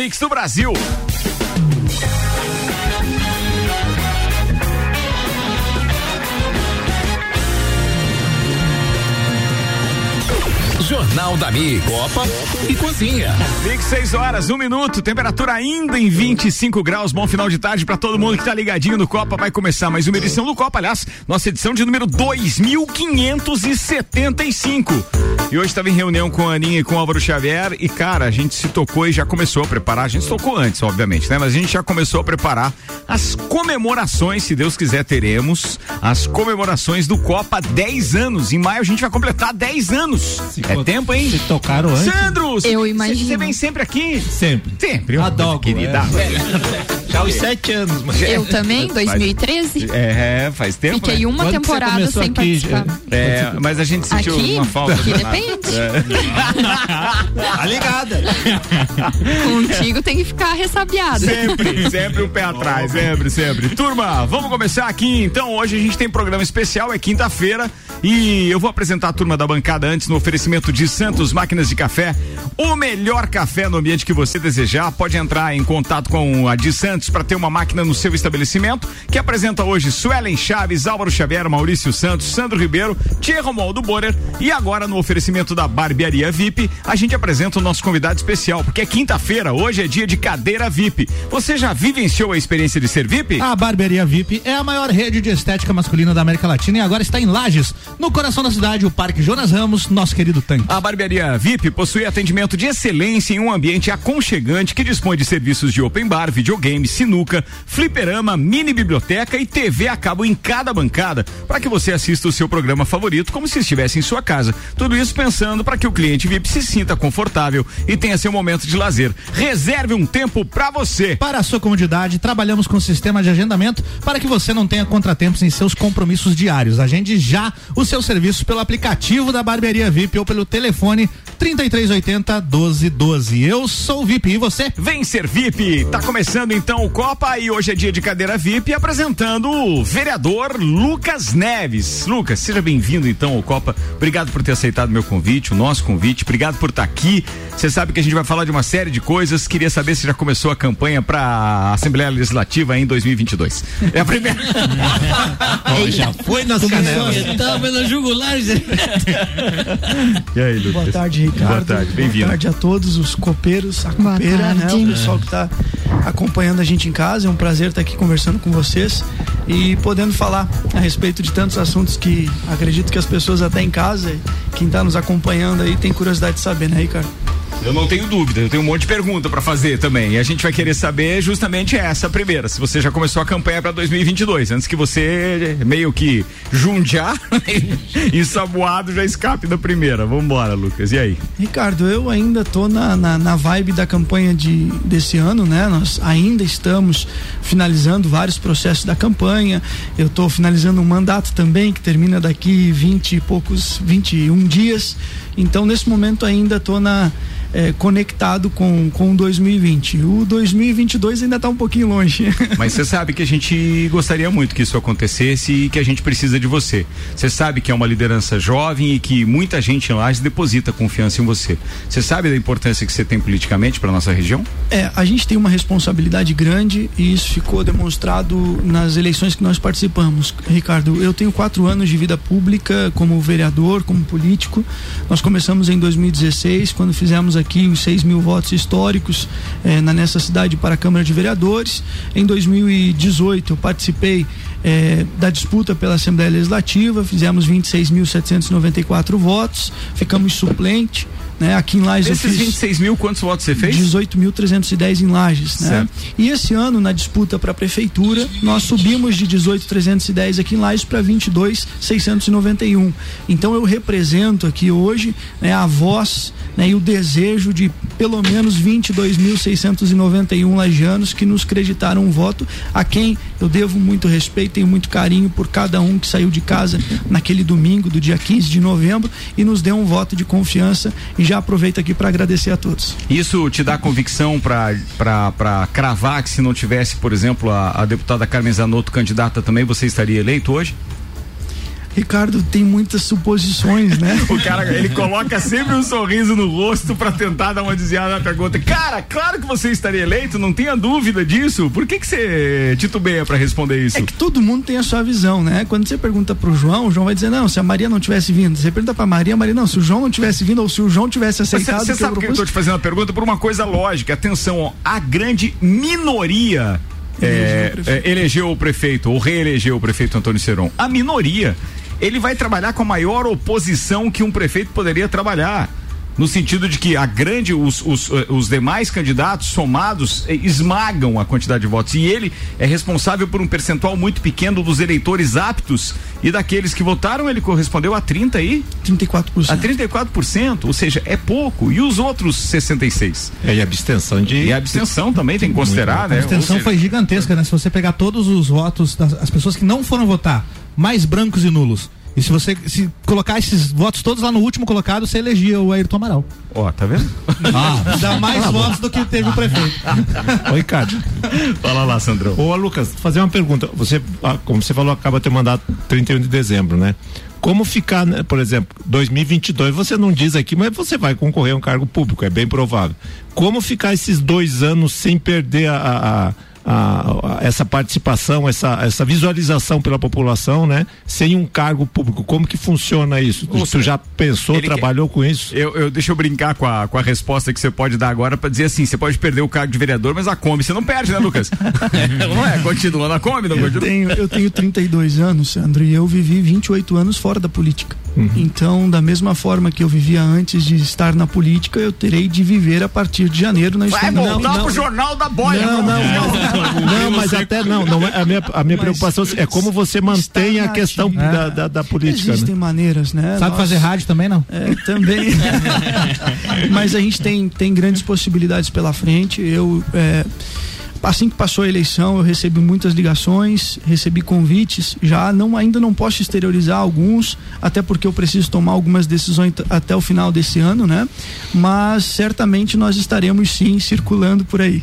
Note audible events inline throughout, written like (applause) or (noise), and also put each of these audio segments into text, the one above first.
Mix do Brasil. Jornal da Mi, Copa e Cozinha. Mix 6 horas, um minuto, temperatura ainda em 25 graus. Bom final de tarde para todo mundo que tá ligadinho no Copa. Vai começar mais uma edição do Copa, aliás, nossa edição de número 2575. E hoje estava em reunião com a Aninha e com o Álvaro Xavier e, cara, a gente se tocou e já começou a preparar. A gente tocou antes, obviamente, né? Mas a gente já começou a preparar as comemorações, se Deus quiser, teremos as comemorações do Copa 10 anos. Em maio a gente vai completar 10 anos. Se é tempo, hein? Se tocaram antes. Sandro! Eu imagino. Você vem sempre aqui? Sempre. Sempre. Adoro, querida. é. (laughs) Já aos sete anos, mas. Eu também, 2013. É, faz tempo. Fiquei né? uma Quando temporada sem aqui, participar. É, mas a gente sentiu Aqui? uma falta. Aqui do- depende. (laughs) Tá ligada. Contigo tem que ficar ressabiado. Sempre, sempre o pé atrás, sempre, sempre. Turma, vamos começar aqui então. Hoje a gente tem programa especial, é quinta-feira. E eu vou apresentar a turma da bancada antes no oferecimento de Santos Máquinas de Café. O melhor café no ambiente que você desejar. Pode entrar em contato com a de Santos para ter uma máquina no seu estabelecimento. Que apresenta hoje Suelen Chaves, Álvaro Xavier, Maurício Santos, Sandro Ribeiro, Tia Romualdo Borer. E agora no oferecimento da Barbearia VIP, a gente apresenta o nosso convidado especial, porque é quinta-feira, hoje é dia de cadeira VIP. Você já vivenciou a experiência de ser VIP? A Barbearia VIP é a maior rede de estética masculina da América Latina e agora está em Lages, no coração da cidade, o Parque Jonas Ramos, nosso querido tanque. A Barbearia VIP possui atendimento de excelência em um ambiente aconchegante que dispõe de serviços de open bar, videogame, sinuca, fliperama, mini biblioteca e TV a cabo em cada bancada para que você assista o seu programa favorito como se estivesse em sua casa. Tudo isso pensando para que o cliente VIP se sinta confortável e tenha seu momento de lazer. Reserve um tempo para você. Para a sua comodidade, trabalhamos com sistema de agendamento para que você não tenha contratempos em seus compromissos diários. Agende já o seu serviço pelo aplicativo da Barbearia VIP ou pelo telefone 3380 1212. Eu sou o VIP e você? Vem ser VIP. Tá começando então o Copa e hoje é dia de cadeira VIP apresentando o vereador Lucas Neves. Lucas, seja bem-vindo então ao Copa. Obrigado por ter aceitado meu convite, o nosso convite. Obrigado por estar aqui. Você sabe que a gente vai falar de uma série de coisas. Queria saber se já começou a campanha para Assembleia Legislativa em 2022. É a primeira. (laughs) Já foi nas canelas. Tava na jugular. (laughs) E aí, Lucas? Boa tarde, Ricardo. Boa tarde, bem-vindo. Boa tarde a todos os copeiros, a Boa copeira, né? O pessoal que está acompanhando a gente em casa. É um prazer estar aqui conversando com vocês e podendo falar a respeito de tantos assuntos que acredito que as pessoas até em casa, quem está nos acompanhando aí, tem curiosidade de saber, né, Ricardo? Eu não tenho dúvida, eu tenho um monte de pergunta para fazer também. E a gente vai querer saber justamente essa primeira, se você já começou a campanha para 2022, antes que você meio que jundiar (laughs) e saboado já escape da primeira. Vambora, Lucas. E aí? Ricardo, eu ainda tô na, na, na vibe da campanha de, desse ano, né? Nós ainda estamos finalizando vários processos da campanha. Eu tô finalizando um mandato também que termina daqui 20 e poucos, 21 dias. Então, nesse momento ainda tô na eh, conectado com com 2020. O 2022 ainda tá um pouquinho longe. (laughs) Mas você sabe que a gente gostaria muito que isso acontecesse e que a gente precisa de você. Você sabe que é uma liderança jovem e que muita gente Lages deposita confiança em você. Você sabe da importância que você tem politicamente para nossa região? É, a gente tem uma responsabilidade grande e isso ficou demonstrado nas eleições que nós participamos. Ricardo, eu tenho quatro anos de vida pública como vereador, como político. Nós começamos em 2016, quando fizemos aqui os 6 mil votos históricos eh, na nessa cidade para a Câmara de Vereadores. Em 2018, eu participei eh, da disputa pela Assembleia Legislativa, fizemos 26.794 votos, ficamos suplente. Né? Aqui em Lages eu fiz 26 mil, quantos votos você fez? 18.310 em Lages, né? Certo. E esse ano, na disputa para a prefeitura, nós subimos de 18.310 aqui em Lages para 22.691. Então eu represento aqui hoje né, a voz né, e o desejo de pelo menos 22.691 lagianos que nos creditaram um voto, a quem eu devo muito respeito, tenho muito carinho por cada um que saiu de casa naquele domingo do dia 15 de novembro e nos deu um voto de confiança e já aproveito aqui para agradecer a todos. Isso te dá convicção para cravar que se não tivesse, por exemplo, a, a deputada Carmen Zanotto candidata também, você estaria eleito hoje? Ricardo, tem muitas suposições, né? (laughs) O cara, ele coloca sempre um sorriso no rosto para tentar dar uma desviada na pergunta. Cara, claro que você estaria eleito, não tenha dúvida disso. Por que que você titubeia para responder isso? É que todo mundo tem a sua visão, né? Quando você pergunta pro João, o João vai dizer, não, se a Maria não tivesse vindo. Você pergunta pra Maria, Maria, não, se o João não tivesse vindo ou se o João tivesse aceitado. Você sabe que eu tô te fazendo a pergunta por uma coisa lógica. Atenção, ó, a grande minoria é, é, elegeu o prefeito ou reelegeu o prefeito Antônio Seron. A minoria, ele vai trabalhar com a maior oposição que um prefeito poderia trabalhar no sentido de que a grande, os, os, eh, os demais candidatos somados eh, esmagam a quantidade de votos. E ele é responsável por um percentual muito pequeno dos eleitores aptos e daqueles que votaram, ele correspondeu a 30 aí? 34%. A 34%, ou seja, é pouco. E os outros 66? É, e a abstenção de. E a abstenção também tem que considerar, né? A abstenção seja, foi gigantesca, né? Se você pegar todos os votos das as pessoas que não foram votar, mais brancos e nulos e se você se colocar esses votos todos lá no último colocado, você elegia o Ayrton Amaral. Ó, oh, tá vendo? (laughs) Ah, dá mais votos do que teve o prefeito. Ô, Ricardo. Fala lá, Sandrão. Ô, Lucas, fazer uma pergunta. Você, ah, como você falou, acaba de ter mandado 31 de dezembro, né? Como ficar, né, por exemplo, 2022, você não diz aqui, mas você vai concorrer a um cargo público, é bem provável. Como ficar esses dois anos sem perder a, a a, a, essa participação, essa, essa visualização pela população, né? Sem um cargo público. Como que funciona isso? Você tu já pensou, trabalhou quer, com isso? Eu, eu, deixa eu brincar com a, com a resposta que você pode dar agora para dizer assim: você pode perder o cargo de vereador, mas a Kombi você não perde, né, Lucas? (laughs) não é? Continua na Kombi, não eu continua. Tenho, eu tenho 32 anos, Sandro, e eu vivi 28 anos fora da política. Uhum. Então, da mesma forma que eu vivia antes de estar na política, eu terei de viver a partir de janeiro na Vai voltar não, não, pro jornal da boia. Não, não, não, não, mas até não, não é, a minha, a minha preocupação é como você mantém a questão é. da, da, da, política. Existem né? maneiras, né? Sabe Nós, fazer rádio também, não? É, também. (laughs) mas a gente tem, tem grandes possibilidades pela frente. Eu é, assim que passou a eleição, eu recebi muitas ligações, recebi convites, já não ainda não posso exteriorizar alguns, até porque eu preciso tomar algumas decisões até o final desse ano, né? Mas certamente nós estaremos sim circulando por aí.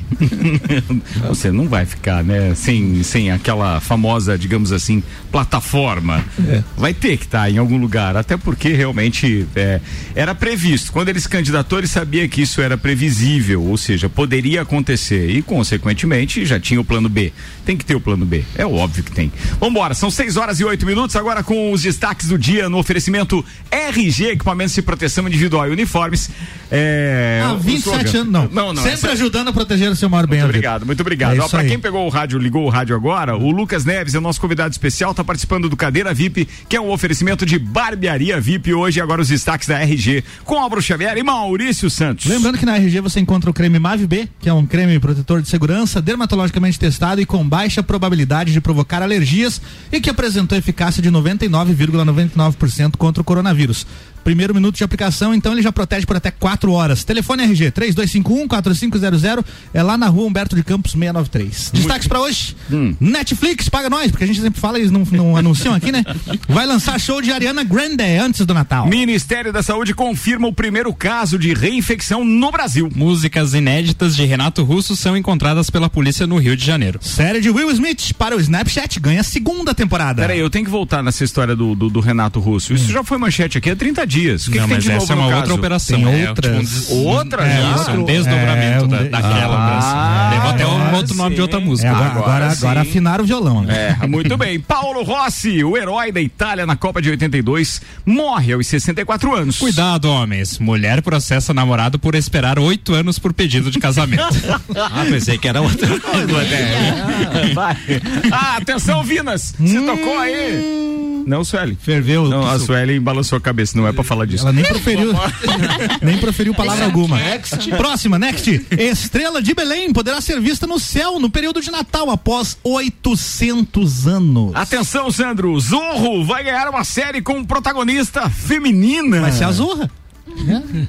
(laughs) Você não vai ficar, né, sem sem aquela famosa, digamos assim, plataforma. É. Vai ter que estar tá em algum lugar, até porque realmente é, era previsto. Quando eles candidatou, ele sabia que isso era previsível, ou seja, poderia acontecer e consequentemente já tinha o plano B. Tem que ter o plano B. É óbvio que tem. Vambora, são 6 horas e 8 minutos, agora com os destaques do dia no oferecimento RG, equipamentos de proteção individual e uniformes. É, ah, 27 anos, não. Não, não. Sempre essa... ajudando a proteger o seu maior bem. Muito obrigado, muito obrigado. É Ó, pra quem pegou o rádio, ligou o rádio agora, o Lucas Neves é o nosso convidado especial, tá participando do Cadeira VIP, que é um oferecimento de barbearia VIP hoje, agora os destaques da RG com Álvaro Xavier e Maurício Santos. Lembrando que na RG você encontra o creme Mav B, que é um creme protetor de segurança doença dermatologicamente testado e com baixa probabilidade de provocar alergias e que apresentou eficácia de 99,99% ,99 contra o coronavírus. Primeiro minuto de aplicação, então ele já protege por até 4 horas. Telefone RG 3251-4500 é lá na rua Humberto de Campos 693. Destaques para hoje: hum. Netflix, paga nós, porque a gente sempre fala, eles não, não anunciam aqui, né? Vai lançar show de Ariana Grande antes do Natal. Ministério da Saúde confirma o primeiro caso de reinfecção no Brasil. Músicas inéditas de Renato Russo são encontradas pela polícia no Rio de Janeiro. Série de Will Smith para o Snapchat ganha segunda temporada. Peraí, eu tenho que voltar nessa história do, do, do Renato Russo. Isso hum. já foi manchete aqui há 30 dias dias. O que, não, que mas essa é uma outra operação. Tem é, outras. Tipo, um, outra é, já? Isso, um desdobramento é, da, daquela ah, Levou até um outro sim. nome de outra música. É, agora, agora, agora afinaram o violão. Né? É, muito bem. (laughs) Paulo Rossi, o herói da Itália na Copa de 82, morre aos 64 anos. Cuidado, homens. Mulher processa namorado por esperar oito anos por pedido de casamento. (laughs) ah, pensei que era outra (laughs) coisa. É. Ah, atenção, Vinas. Você tocou aí. Não, Sueli. Ferveu. Não, a Sueli balançou a cabeça, não é pra falar disso. Ela nem proferiu, (laughs) (laughs) nem proferiu palavra alguma. Next. Próxima, next. Estrela de Belém poderá ser vista no céu no período de Natal após 800 anos. Atenção, Sandro. Zorro vai ganhar uma série com protagonista feminina. Vai ser a Zorra.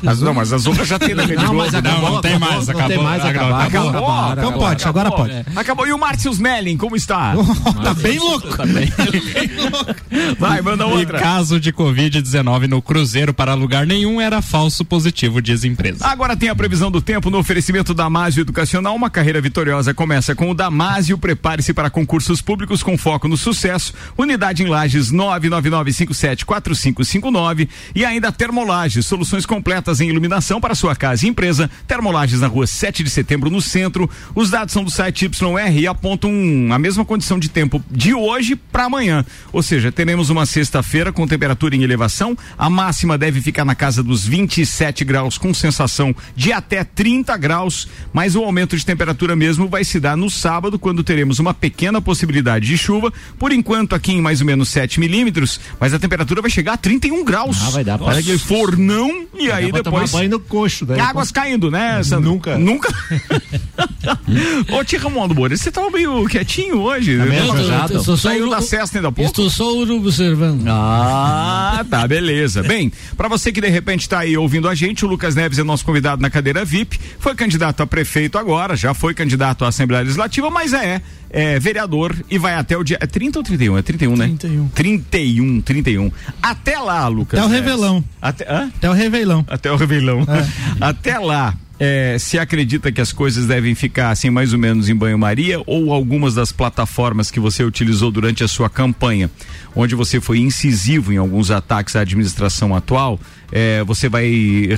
As, não, mas as outras já tem na Rede Não, mas acabou, não, não tem mais, não acabou. Tem mais, acabou, acabou, acabou, acabou, Então pode, agora pode. Acabou. E o Márcio Smelling, como está? (laughs) (laughs) tá bem louco. Tá bem, louco. Vai, manda E outra. caso de Covid-19 no Cruzeiro para lugar nenhum era falso positivo, diz empresa. Agora tem a previsão do tempo no oferecimento Damásio Educacional. Uma carreira vitoriosa começa com o Damásio. Prepare-se para concursos públicos com foco no sucesso. Unidade em Lages 999574559 e ainda Termolages, soluções completas em iluminação para sua casa e empresa. Termolages na rua 7 de setembro no centro. Os dados são do site YR e apontam a mesma condição de tempo de hoje para amanhã. Ou seja, teremos uma sexta-feira com temperatura em elevação. A máxima deve ficar na casa dos 27 graus com sensação de até 30 graus, mas o aumento de temperatura mesmo vai se dar no sábado, quando teremos uma pequena possibilidade de chuva. Por enquanto, aqui em mais ou menos 7 milímetros, mas a temperatura vai chegar a 31 graus. Ah, vai dar aquele fornão e aí depois. tomar banho no coxo, né? Águas caindo, né, Sandro? Nunca. Nunca. (laughs) Ô, Tia Ramondo Moura, você tava meio quietinho hoje. Tá meio né? Eu só Saiu o- da cesta ainda há pouco? Estou só observando. Ah, tá, beleza. Bem, pra você que de repente tá aí ouvindo a gente, o Lucas Neves é nosso convidado na cadeira VIP, foi candidato a prefeito agora, já foi candidato à Assembleia Legislativa, mas é, é vereador e vai até o dia. É 30 ou 31? É 31, né? 31. 31, 31. Até lá, Lucas. Até o. Revelão. Até? Até o Revelão. Até o Revelão. (laughs) Até lá. é, se acredita que as coisas devem ficar assim mais ou menos em banho-maria ou algumas das plataformas que você utilizou durante a sua campanha, onde você foi incisivo em alguns ataques à administração atual, é, você vai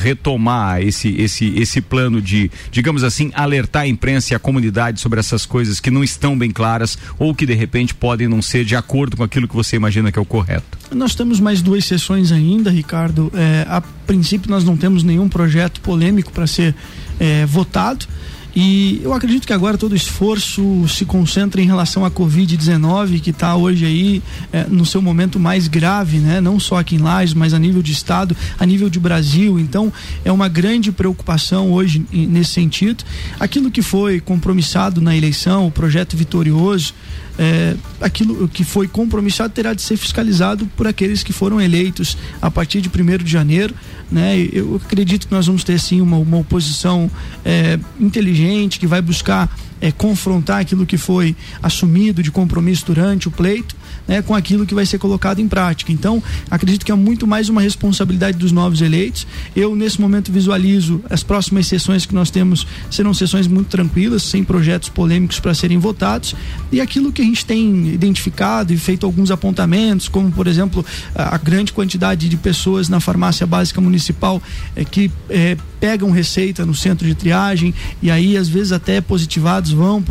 retomar esse, esse, esse plano de, digamos assim, alertar a imprensa e a comunidade sobre essas coisas que não estão bem claras ou que de repente podem não ser de acordo com aquilo que você imagina que é o correto. Nós temos mais duas sessões ainda, Ricardo. É, a princípio, nós não temos nenhum projeto polêmico para ser é, votado. E eu acredito que agora todo esforço se concentra em relação à Covid-19, que está hoje aí é, no seu momento mais grave, né? Não só aqui em Lages, mas a nível de Estado, a nível de Brasil. Então, é uma grande preocupação hoje nesse sentido. Aquilo que foi compromissado na eleição, o projeto vitorioso, é, aquilo que foi compromissado terá de ser fiscalizado por aqueles que foram eleitos a partir de 1 de janeiro. Né? Eu acredito que nós vamos ter sim uma, uma oposição é, inteligente que vai buscar é, confrontar aquilo que foi assumido de compromisso durante o pleito. Né, com aquilo que vai ser colocado em prática. Então, acredito que é muito mais uma responsabilidade dos novos eleitos. Eu, nesse momento, visualizo as próximas sessões que nós temos serão sessões muito tranquilas, sem projetos polêmicos para serem votados. E aquilo que a gente tem identificado e feito alguns apontamentos, como, por exemplo, a, grande quantidade de pessoas na farmácia básica municipal eh, que eh, pegam receita no centro de triagem e aí, às vezes, até positivados vão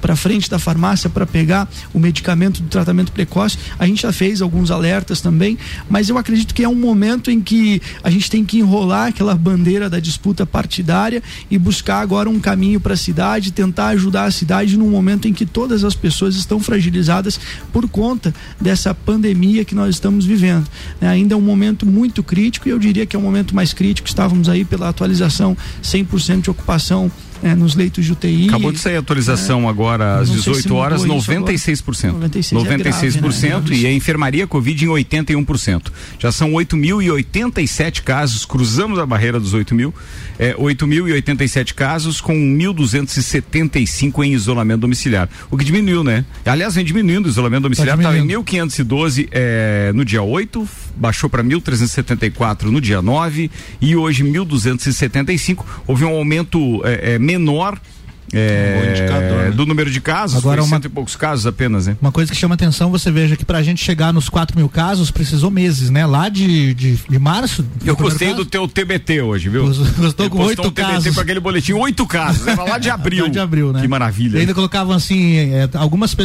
para frente da farmácia para pegar o medicamento do tratamento precoce. A gente já fez alguns alertas também, mas eu acredito que é um momento em que a gente tem que enrolar aquela bandeira da disputa partidária e buscar agora um caminho para a cidade, tentar ajudar a cidade num momento em que todas as pessoas estão fragilizadas por conta dessa pandemia que nós estamos vivendo. né? Ainda é um momento muito crítico e eu diria que é o momento mais crítico. Estávamos aí pela atualização 100% de ocupação eh, nos leitos de UTI. Acabou de sair a atualização agora às Não sei se 18 horas, mudou isso 96%. 96 é grave, 96% né? e a enfermaria Covid em 81%. Já são 8.087 casos, cruzamos a barreira dos 8 mil. É, 8.087 casos com 1.275 em isolamento domiciliar. O que diminuiu, né? Aliás, vem diminuindo o isolamento domiciliar, estava em diminuindo. 1.512 é, no dia 8, baixou para 1.374 no dia 9 e hoje 1.275. Houve um aumento é, é, menor. é, né? do número de casos, Agora uma- cento e poucos casos apenas, né? Uma coisa que chama atenção, você veja que pra gente chegar nos 4 mil casos, precisou meses, né? Lá de, de, de março. Eu gostei caso, do teu TBT hoje, viu? Gostou- com oito um TBT casos. com aquele boletim, oito casos. Era lá de (laughs) abril. Lá de abril, né? Que maravilha. E ainda colocavam assim, é, algumas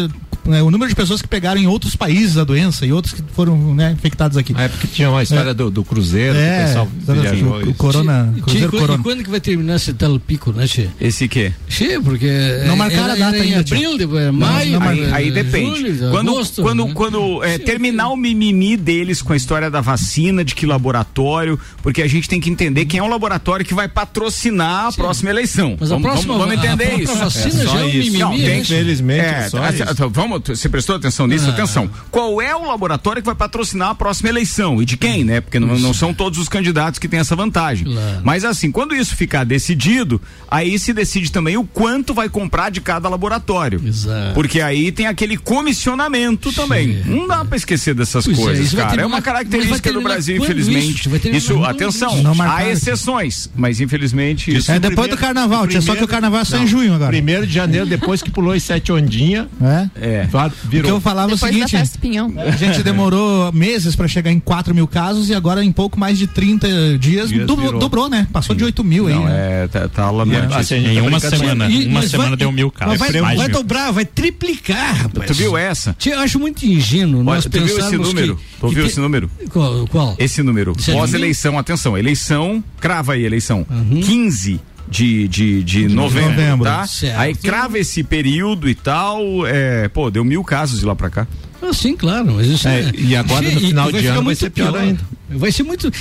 pe- é, o número de pessoas que pegaram em outros países a doença e outros que foram né, infectados aqui. É porque tinha uma história do, do Cruzeiro, que o É, pessoal viajou. o, o Corona, Tchê, Cruzeiro e Corona. quando que vai terminar esse tal pico, né, Tchê? Esse quê? Tchê, porque. Não é- marcaram a data em ainda, Tchê. abril, depois, maio. não Aí, aí depende. julho, quando agosto, quando, né? quando é, terminar o mimimi deles com a história da vacina, de que laboratório, porque a gente tem que entender quem é o laboratório que vai patrocinar a próxima eleição. Mas a vamos, próxima- vamos, vamos a entender própria isso. vacina É só já é um isso. mimimi, Não, né, tem-? Infelizmente, É, só assim, isso. então, vamos, Você prestou atenção nisso? Ah. Atenção. Qual é o laboratório que vai patrocinar a próxima eleição? E de quem, né? Porque não, não são todos os candidatos que têm essa vantagem. Claro. Mas assim, quando isso ficar decidido, aí se decide também o quanto vai comprar de cada laboratório. Exato. Porque aí tem aquele comissionamento também. Não dá pra esquecer dessas Pois é, coisas, vai cara. É uma característica do Brasil, infelizmente. isso? Isso, atenção, isso? Há exceções, mas infelizmente isso. É depois do primeiro- carnaval, tia, só que o primeiro- carnaval é só não, em junho agora. Primeiro de janeiro, depois que pulou as sete ondinhas, É? É. O virou. eu falava é o Depois da seguinte. festa do pinhão. A gente demorou meses pra chegar em 4 mil casos e agora em pouco mais de 30 dias, Dias dobrou, virou. dobrou, né? Passou de 8 mil aí. Não, né? é, tá, tá alarmante. Assim, gente Em tá uma semana, E- uma semana vai- deu mil casos. Vai, mais vai dobrar, vai triplicar, rapaz. Tu viu essa? Tia, Eu acho muito ingênuo Olha, nós tu viu esse número? que- Tu que viu te- esse número? Qual? qual? Esse número. Pós-eleição, atenção, eleição, crava aí, eleição. Uhum. 15 de, de, de novembro, novembro. tá? Certo. Aí crava esse período e tal, é, pô, deu mil casos de lá pra cá. Ah, sim, claro, mas isso É, e agora no final de ano vai ser pior ainda. Vai ser muito.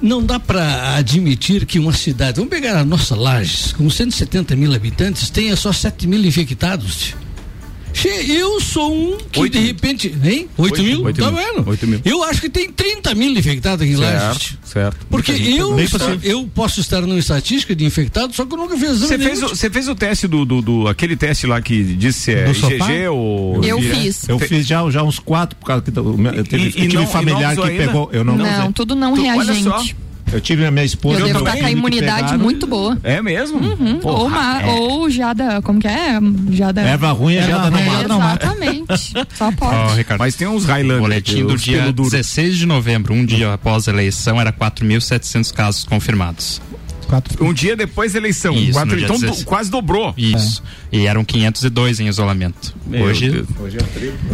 Não dá para admitir que uma cidade, vamos pegar a nossa Lages, com 170 mil habitantes, tenha só 7 mil infectados. Che, eu sou um que Oito de mil. repente. Hein? 8 Oito- mil? oito tá mil. vendo? Oito mil. Eu acho que tem 30 mil infectados aqui em Lages. Certo, certo. Porque eu, eu posso estar numa estatística de infectados, só que eu nunca fiz exame Você fez, o- você fez o teste do, do, do- aquele teste lá que disse se é? IgG ou. Eu fiz. Eu fiz já, já uns quatro, por causa que teve, E- e tive não- e familiar não que pegou. Eu não, Não, usei. tudo não Tu- olha reagente. Eu tive a minha esposa. Eu devo estar com a imunidade pegaram. muito boa. É mesmo? Uhum. Porra, ou, ma- é. ou jada, como que é? Jada. Erva ruim é Erva jada é no mato. Exatamente. Só pode. Ó, Ricardo. Mas tem uns Highlander. Boletim do dia pelo duro. 16 de novembro, um dia após a eleição, era 4.700 casos confirmados. Quatro- Um dia depois da eleição. Isso, Quatro- então do- 16. quase dobrou. Isso. E eram 502 em isolamento. Meu Hoje, Deus.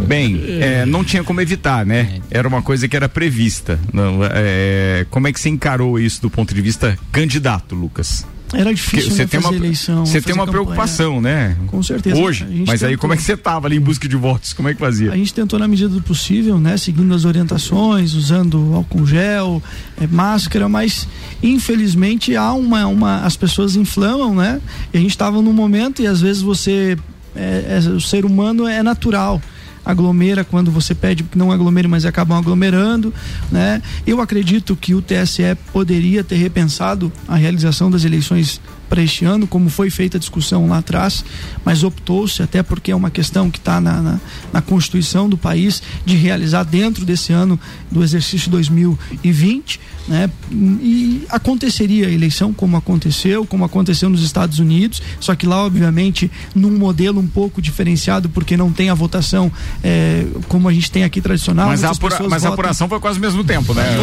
Bem, é, não tinha como evitar, né? Era uma coisa que era prevista. Não, é, como é que você encarou isso do ponto de vista candidato, Lucas? Era difícil você né, tem uma, eleição. você tem uma campanha. preocupação, né? Com certeza. Hoje. Mas aí tentou- como é que você tava ali em busca de votos? Como é que fazia? A gente tentou na medida do possível, né? Seguindo as orientações, usando álcool gel, eh, máscara, mas infelizmente há uma, uma. As pessoas inflamam, né? E a gente estava num momento e às vezes você. é- é- o ser humano é natural. Aglomera quando você pede que não aglomere, mas acabam aglomerando, né? Eu acredito que o TSE poderia ter repensado a realização das eleições para este ano, como foi feita a discussão lá atrás, mas optou-se, até porque é uma questão que está na, na, na Constituição do país, de realizar dentro desse ano do exercício 2020, né? E aconteceria a eleição como aconteceu, como aconteceu nos Estados Unidos, só que lá, obviamente, num modelo um pouco diferenciado, porque não tem a votação eh, como a gente tem aqui tradicional. Mas, a, apura- mas a apuração foi quase ao mesmo tempo, né? (laughs)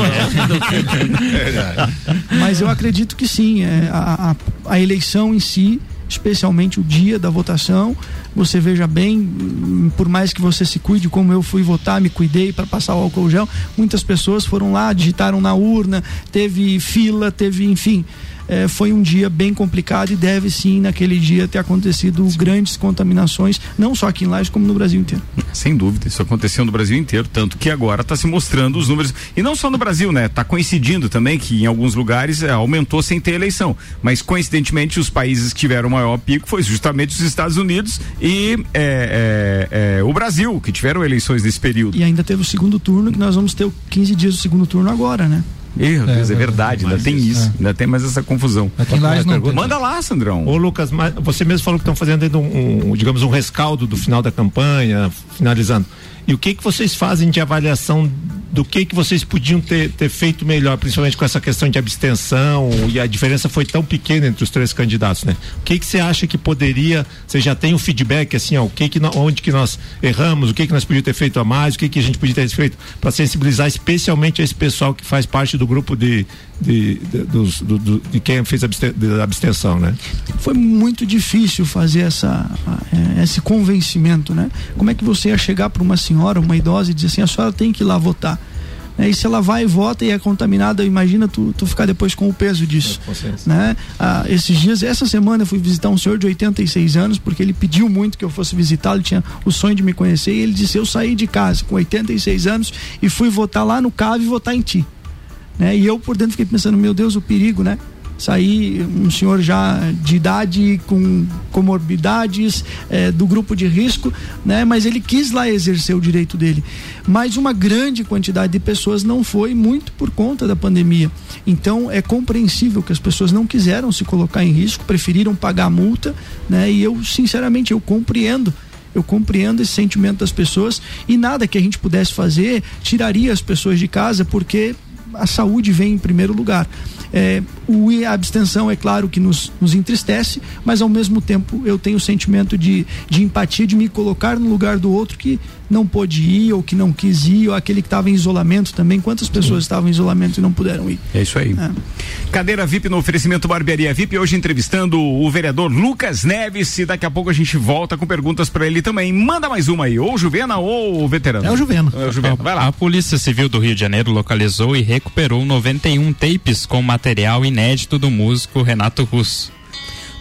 Mas eu acredito que sim. é, a, a, a eleição em si, especialmente o dia da votação, você veja bem, hum, por mais que você se cuide, como eu fui votar, me cuidei para passar o álcool gel, muitas pessoas foram lá, digitaram na urna, teve fila, teve, enfim. É, foi um dia bem complicado e deve sim, naquele dia, ter acontecido grandes contaminações, não só aqui em Lages, como no Brasil inteiro. Sem dúvida, isso aconteceu no Brasil inteiro, tanto que agora está se mostrando os números. E não só no Brasil, né? Está coincidindo também que em alguns lugares é, aumentou sem ter eleição. Mas coincidentemente, os países que tiveram o maior pico foi justamente os Estados Unidos e é, é, é, o Brasil, que tiveram eleições nesse período. E ainda teve o segundo turno, que nós vamos ter o 15 dias do segundo turno agora, né? Meu Deus, é, é verdade, ainda tem isso, ainda tem mais essa confusão. Aqui em Lages não tem. Manda lá, Sandrão. Ô Lucas, mas você mesmo falou que estão fazendo ainda um, um, digamos, um rescaldo do final da campanha, finalizando. E o que que vocês fazem de avaliação do que que vocês podiam ter, ter feito melhor, principalmente com essa questão de abstenção e a diferença foi tão pequena entre os três candidatos, né? O que que você acha que poderia, você já tem o feedback assim, ó, o que que onde que nós erramos, o que que nós podíamos ter feito a mais, o que que a gente podia ter feito para sensibilizar especialmente esse pessoal que faz parte do grupo de de, de, dos- do- do- de quem fez de abstenção, né? foi muito difícil fazer essa, a- é, esse convencimento, né? Como é que você ia chegar para uma senhora, uma idosa e dizer assim, a senhora tem que ir lá votar? Né? E se ela vai e vota e é contaminada, imagina tu, tu ficar depois com o peso disso. Né? Ah, esses dias, essa semana eu fui visitar um senhor de 86 anos, porque ele pediu muito que eu fosse visitá-lo, ele tinha o sonho de me conhecer, e ele disse, eu saí de casa com 86 anos e fui votar lá no CAV e votar em ti. Né? E eu por dentro fiquei pensando, meu Deus, o perigo, né? Saí um senhor já de idade com comorbidades é, do grupo de risco, né? Mas ele quis lá exercer o direito dele. Mas uma grande quantidade de pessoas não foi muito por conta da pandemia. Então é compreensível que as pessoas não quiseram se colocar em risco, preferiram pagar a multa, né? E eu sinceramente eu compreendo eu compreendo esse sentimento das pessoas e nada que a gente pudesse fazer tiraria as pessoas de casa porque a saúde vem em primeiro lugar. É, o, a abstenção, é claro que nos, nos entristece, mas ao mesmo tempo eu tenho o sentimento de, de empatia, de me colocar no lugar do outro que não pôde ir, ou que não quis ir, ou aquele que estava em isolamento também. Quantas pessoas estavam em isolamento e não puderam ir? É isso aí. Cadeira VIP no oferecimento Barbearia VIP, hoje entrevistando o vereador Lucas Neves e daqui a pouco a gente volta com perguntas para ele também. Manda mais uma aí, ou Juvena ou o veterano. É o Juveno. É o Juvena. Vai lá. A Polícia Civil do Rio de Janeiro localizou e recuperou 91 tapes com material inédito do músico Renato Russo.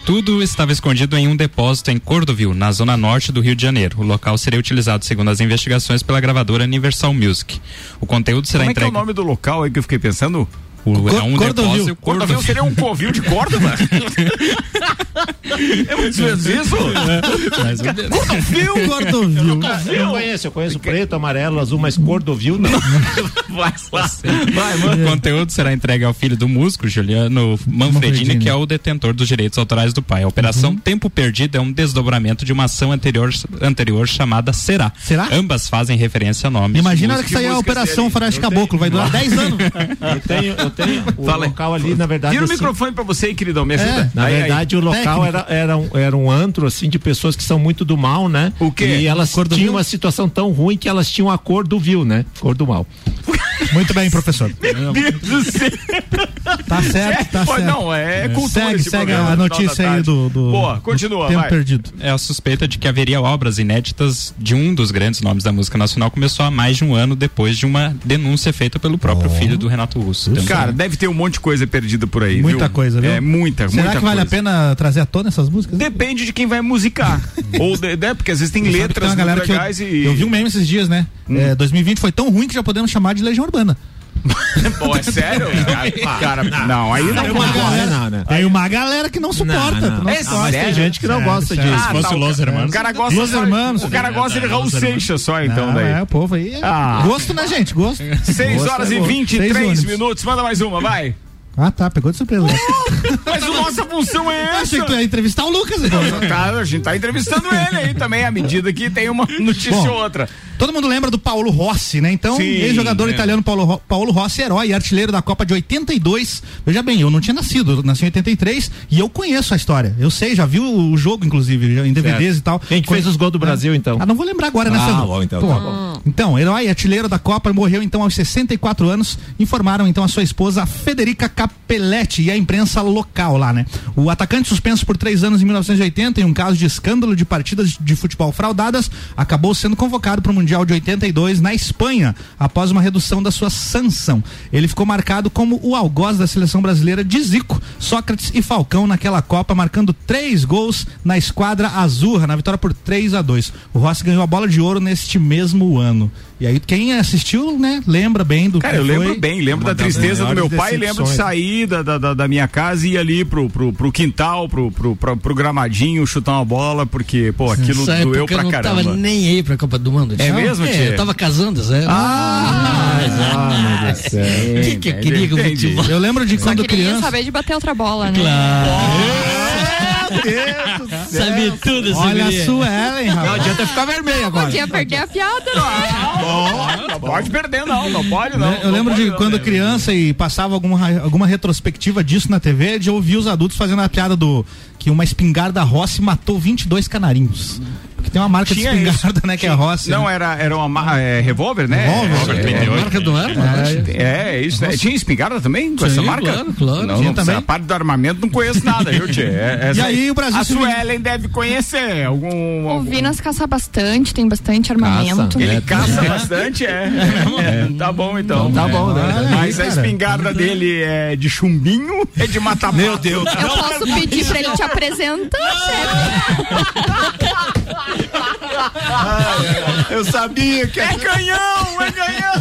Tudo estava escondido em um depósito em Cordovil, na zona norte do Rio de Janeiro. O local seria utilizado, segundo as investigações, pela gravadora Universal Music. O conteúdo será Como é que é o entregue. nome do local aí que eu fiquei pensando? O, é um Cordovil. depósito Cordovil seria um covil de Córdoba? (laughs) é muito vezes isso? Mas o de- Cordovil? Cordovil. Eu conheço, eu conheço preto, amarelo, azul, mas Cordovil não. (laughs) Vai, vai, mano. O conteúdo será entregue ao filho do músico, Juliano Manfredini, Manfredini. que é o detentor dos direitos autorais do pai. A operação Tempo Perdido é um desdobramento de uma ação anterior, anterior chamada Será. Será? Ambas fazem referência a nomes. Imagina a hora que sair a Operação? Faroeste Caboclo, vai durar 10 anos. Eu tenho, eu tenho (laughs) o Fala aí. local ali, na verdade. Tira o assim, microfone pra você aí, queridão, me ajuda. Na Aí, aí. verdade, o local era, era, um, era um antro, assim, de pessoas que são muito do mal, né? O quê? E elas tinham uma situação tão ruim que elas tinham a cor do vil, né? Cor do mal. (laughs) Muito bem, professor. Meu Deus do céu. Tá certo, tá Pô, certo. Não, é cultura Segue, segue programa a notícia aí do, do Boa, do continua, tempo vai. perdido. É a suspeita de que haveria obras inéditas de um dos grandes nomes da música nacional começou há mais de um ano depois de uma denúncia feita pelo próprio filho do Renato Russo. Temos Cara, deve ter um monte de coisa perdida por aí, Muita viu? coisa, viu? É, muita, Será muita que vale coisa. a pena trazer à tona essas músicas? Depende de quem vai musicar. (laughs) Ou, de, né, porque às vezes tem letras tem galera que legais eu, e... eu vi um meme esses dias, né? É, 2020 foi tão ruim que já podemos chamar de Legião Urbana. (laughs) Pô, é sério? cara, cara, não, aí não. Tem uma galera, não, né? tem uma galera que não suporta. não. não É tem gente que não Sério, gosta sério. disso. Ah, fosse tá, o Los o Hermanos. cara gosta Los Hermanos. O cara gosta de Raul Seixas só, então, daí. é, o povo aí. é- Ah. Gosto, né, gente? Gosto. 6 Gosto horas e bom. 23 Seis ônibus. minutos. Manda mais uma, vai. Ah, tá. Pegou de surpresa. (laughs) Mas a nossa função é Eu essa. achei que tu ia entrevistar o Lucas. então. Tá, a gente tá entrevistando ele aí também, à medida que tem uma notícia Bom, ou outra. Todo mundo lembra do Paulo Rossi, né? Então, ex-jogador é. italiano Paulo, Paulo Rossi, herói, artilheiro da Copa de 82. Veja bem, eu não tinha nascido, eu nasci em 83 e eu conheço a história. Eu sei, já vi o jogo, inclusive, em DVDs e tal. Quem que fez os gols do Brasil, então? Ah, não vou lembrar agora, né, Ah, bom, então, Pô, tá bom. Então, herói, artilheiro da Copa, morreu então aos 64 anos. Informaram então a sua esposa Federica Capelletti e a imprensa local lá, né? O atacante suspenso por três anos em 1980 em um caso de escândalo de partidas de futebol fraudadas, acabou sendo convocado para o Mundial de 82 na Espanha, após uma redução da sua sanção. Ele ficou marcado como o algoz da seleção brasileira de Zico, Sócrates e Falcão naquela Copa, marcando três gols na esquadra azurra, na vitória por 3 a 2 O Rossi ganhou a bola de ouro neste mesmo ano. E aí, quem assistiu, né, lembra bem do Cara, que eu lembro foi. bem, lembro uma da tristeza do meu pai, lembro de sair da, da, da- minha casa e ir ali pro, pro, pro quintal, pro, pro, pro, pro gramadinho, chutar uma bola, porque, pô, aquilo Nessa doeu pra eu não caramba. tava nem aí pra Copa do Mundo. É Não, mesmo, é? Eu tava casando, Zé. Ah, Ah, meu Deus do céu. O que, que eu queria com o entendi. futebol? Eu lembro de Só quando queria criança. saber de bater outra bola, né? Sabia tudo esse Olha a Suelen, Não rapaz. adianta ficar vermelho agora. Podia perder a piada, né? Não, não pode perder, não, não pode, não. Eu Não lembro de não, quando criança e passava alguma, alguma retrospectiva disso na TV, de ouvir os adultos fazendo a piada do que uma espingarda Rossi matou 22 canarinhos. Porque tem uma marca Tinha de espingarda, né, que é Rossi. Não, né? era, era uma ma- é, revólver, né? Revólver, É, é. Marca do ar, É, é isso, né? Tinha espingarda também com Sim, essa marca? claro, claro. Não, Tinha não, também. A parte do armamento não conheço nada, viu, Tchê? É- (laughs) E aí o Brasil A Suelen deve conhecer algum... O algum... Vinas caça bastante, tem bastante armamento. Ele caça bastante, é. (laughs) É, Tá bom, então. Tá bom, né? Mas a espingarda dele é de chumbinho, é de mata Meu Deus. Eu posso pedir pra ele te apresentar, (laughs) chefe? Eu sabia que é canhão, é canhão.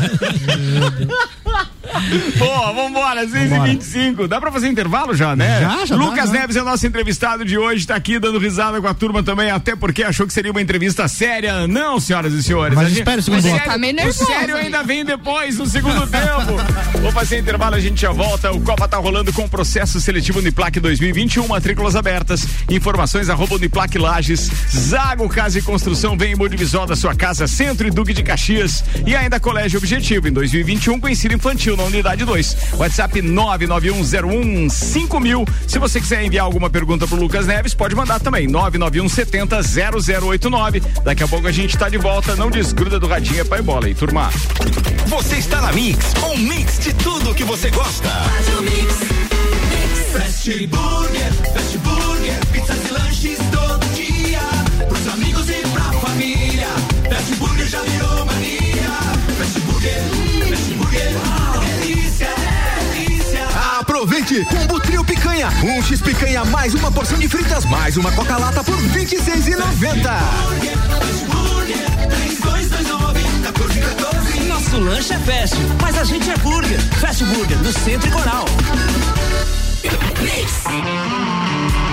Boa, vambora, 6 e 25 Dá pra fazer intervalo já, né? Já, já Lucas dá. Neves é o nosso entrevistado de hoje, tá aqui dando risada com a turma também, até porque achou que seria uma entrevista séria. Não, senhoras e senhores. Mas a gente- espere o segundo o bloco. sério, Tá meio o sério ainda vem depois, no segundo tempo. Vou fazer intervalo, a gente já volta. O Copa tá rolando com o processo seletivo Uniplac 2021, matrículas abertas. Informações arroba Uniplac Lages. Zago Casa e Construção vem em Modivisual da sua casa, Centro e Duque de Caxias. E ainda Colégio Objetivo em 2021 com ensino infantil na unidade 2. WhatsApp 991015000. Se você quiser enviar alguma pergunta pro Lucas Neves, pode mandar também. 99170 0089. Daqui a pouco a gente tá de volta. Não desgruda do radinho, é pai bola aí, turma. Você está na Mix, um mix de tudo que você gosta. Fast Burger, Fast Burger, pizzas e lanches todo 2,90. Combo trio picanha, um X picanha mais uma porção de fritas mais uma Coca-Lata por 26,90. Nosso lanche é fast, mas a gente é burger. Fast Burger, no Centro e Mix.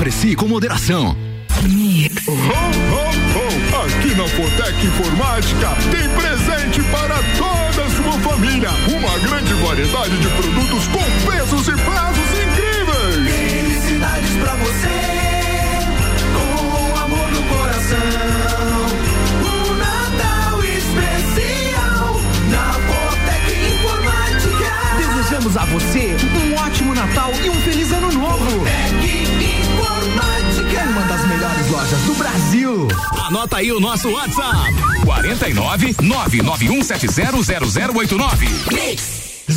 Aprecie com moderação. Aqui na Fotec Informática tem presente para toda a sua família. Uma grande variedade de produtos com preços e prazos incríveis. Felicidades pra você, com amor no coração. Um Natal especial na Botec Informática. Desejamos a você um ótimo Natal e um feliz ano novo. Melhores lojas do Brasil. Anota aí o nosso WhatsApp: 49 991700089.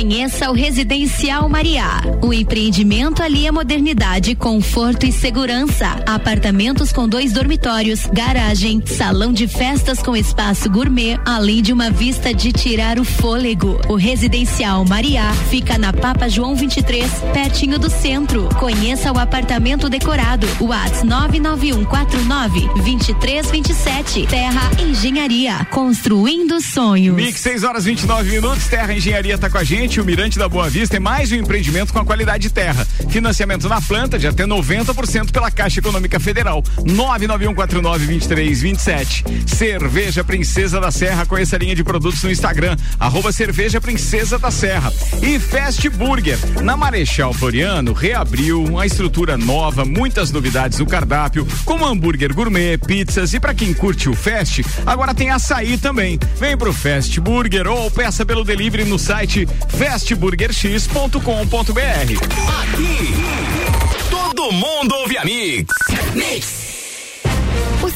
Conheça o Residencial Mariá. O empreendimento ali é modernidade, conforto e segurança. Apartamentos com dois dormitórios, garagem, salão de festas com espaço gourmet, além de uma vista de tirar o fôlego. O Residencial Mariá fica na Papa João 23, pertinho do centro. Conheça o apartamento decorado. Whats 99149 2327. Terra Engenharia. Construindo sonhos. Mix 6 horas 29 minutos. Terra Engenharia está com a gente. O Mirante da Boa Vista é mais um empreendimento com a qualidade de terra. Financiamento na planta de até 90% pela Caixa Econômica Federal. 991492327. Cerveja Princesa da Serra. Conheça a linha de produtos no Instagram. Arroba Cerveja Princesa da Serra. E Fast Burger. Na Marechal Floriano, reabriu uma estrutura nova, muitas novidades no cardápio, como hambúrguer gourmet, pizzas e para quem curte o Fast, agora tem açaí também. Vem pro Fast Burger ou peça pelo delivery no site fastburgerx.com.br. Aqui, todo mundo ouve a Mix. Os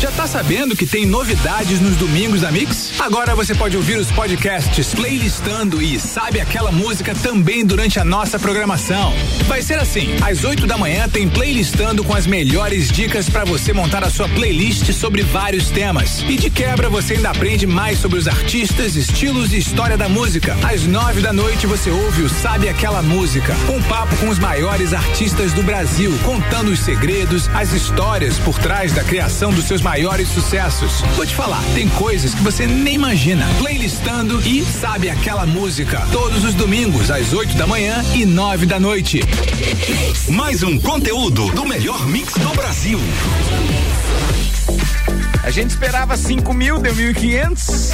Já tá sabendo que tem novidades nos domingos da Mix? Agora você pode ouvir os podcasts playlistando e sabe aquela música também durante a nossa programação. Vai ser assim: às 8 da manhã tem playlistando com as melhores dicas para você montar a sua playlist sobre vários temas. E de quebra você ainda aprende mais sobre os artistas, estilos e história da música. Às 9 da noite você ouve o Sabe Aquela Música, um papo com os maiores artistas do Brasil, contando os segredos, as histórias por trás da criação dos seus maiores sucessos. Vou te falar, tem coisas que você nem imagina. Playlistando e sabe aquela música. Todos os domingos, às 8 da manhã e 9 da noite. Mais um conteúdo do melhor mix do Brasil. A gente esperava 5 mil, deu 1.500.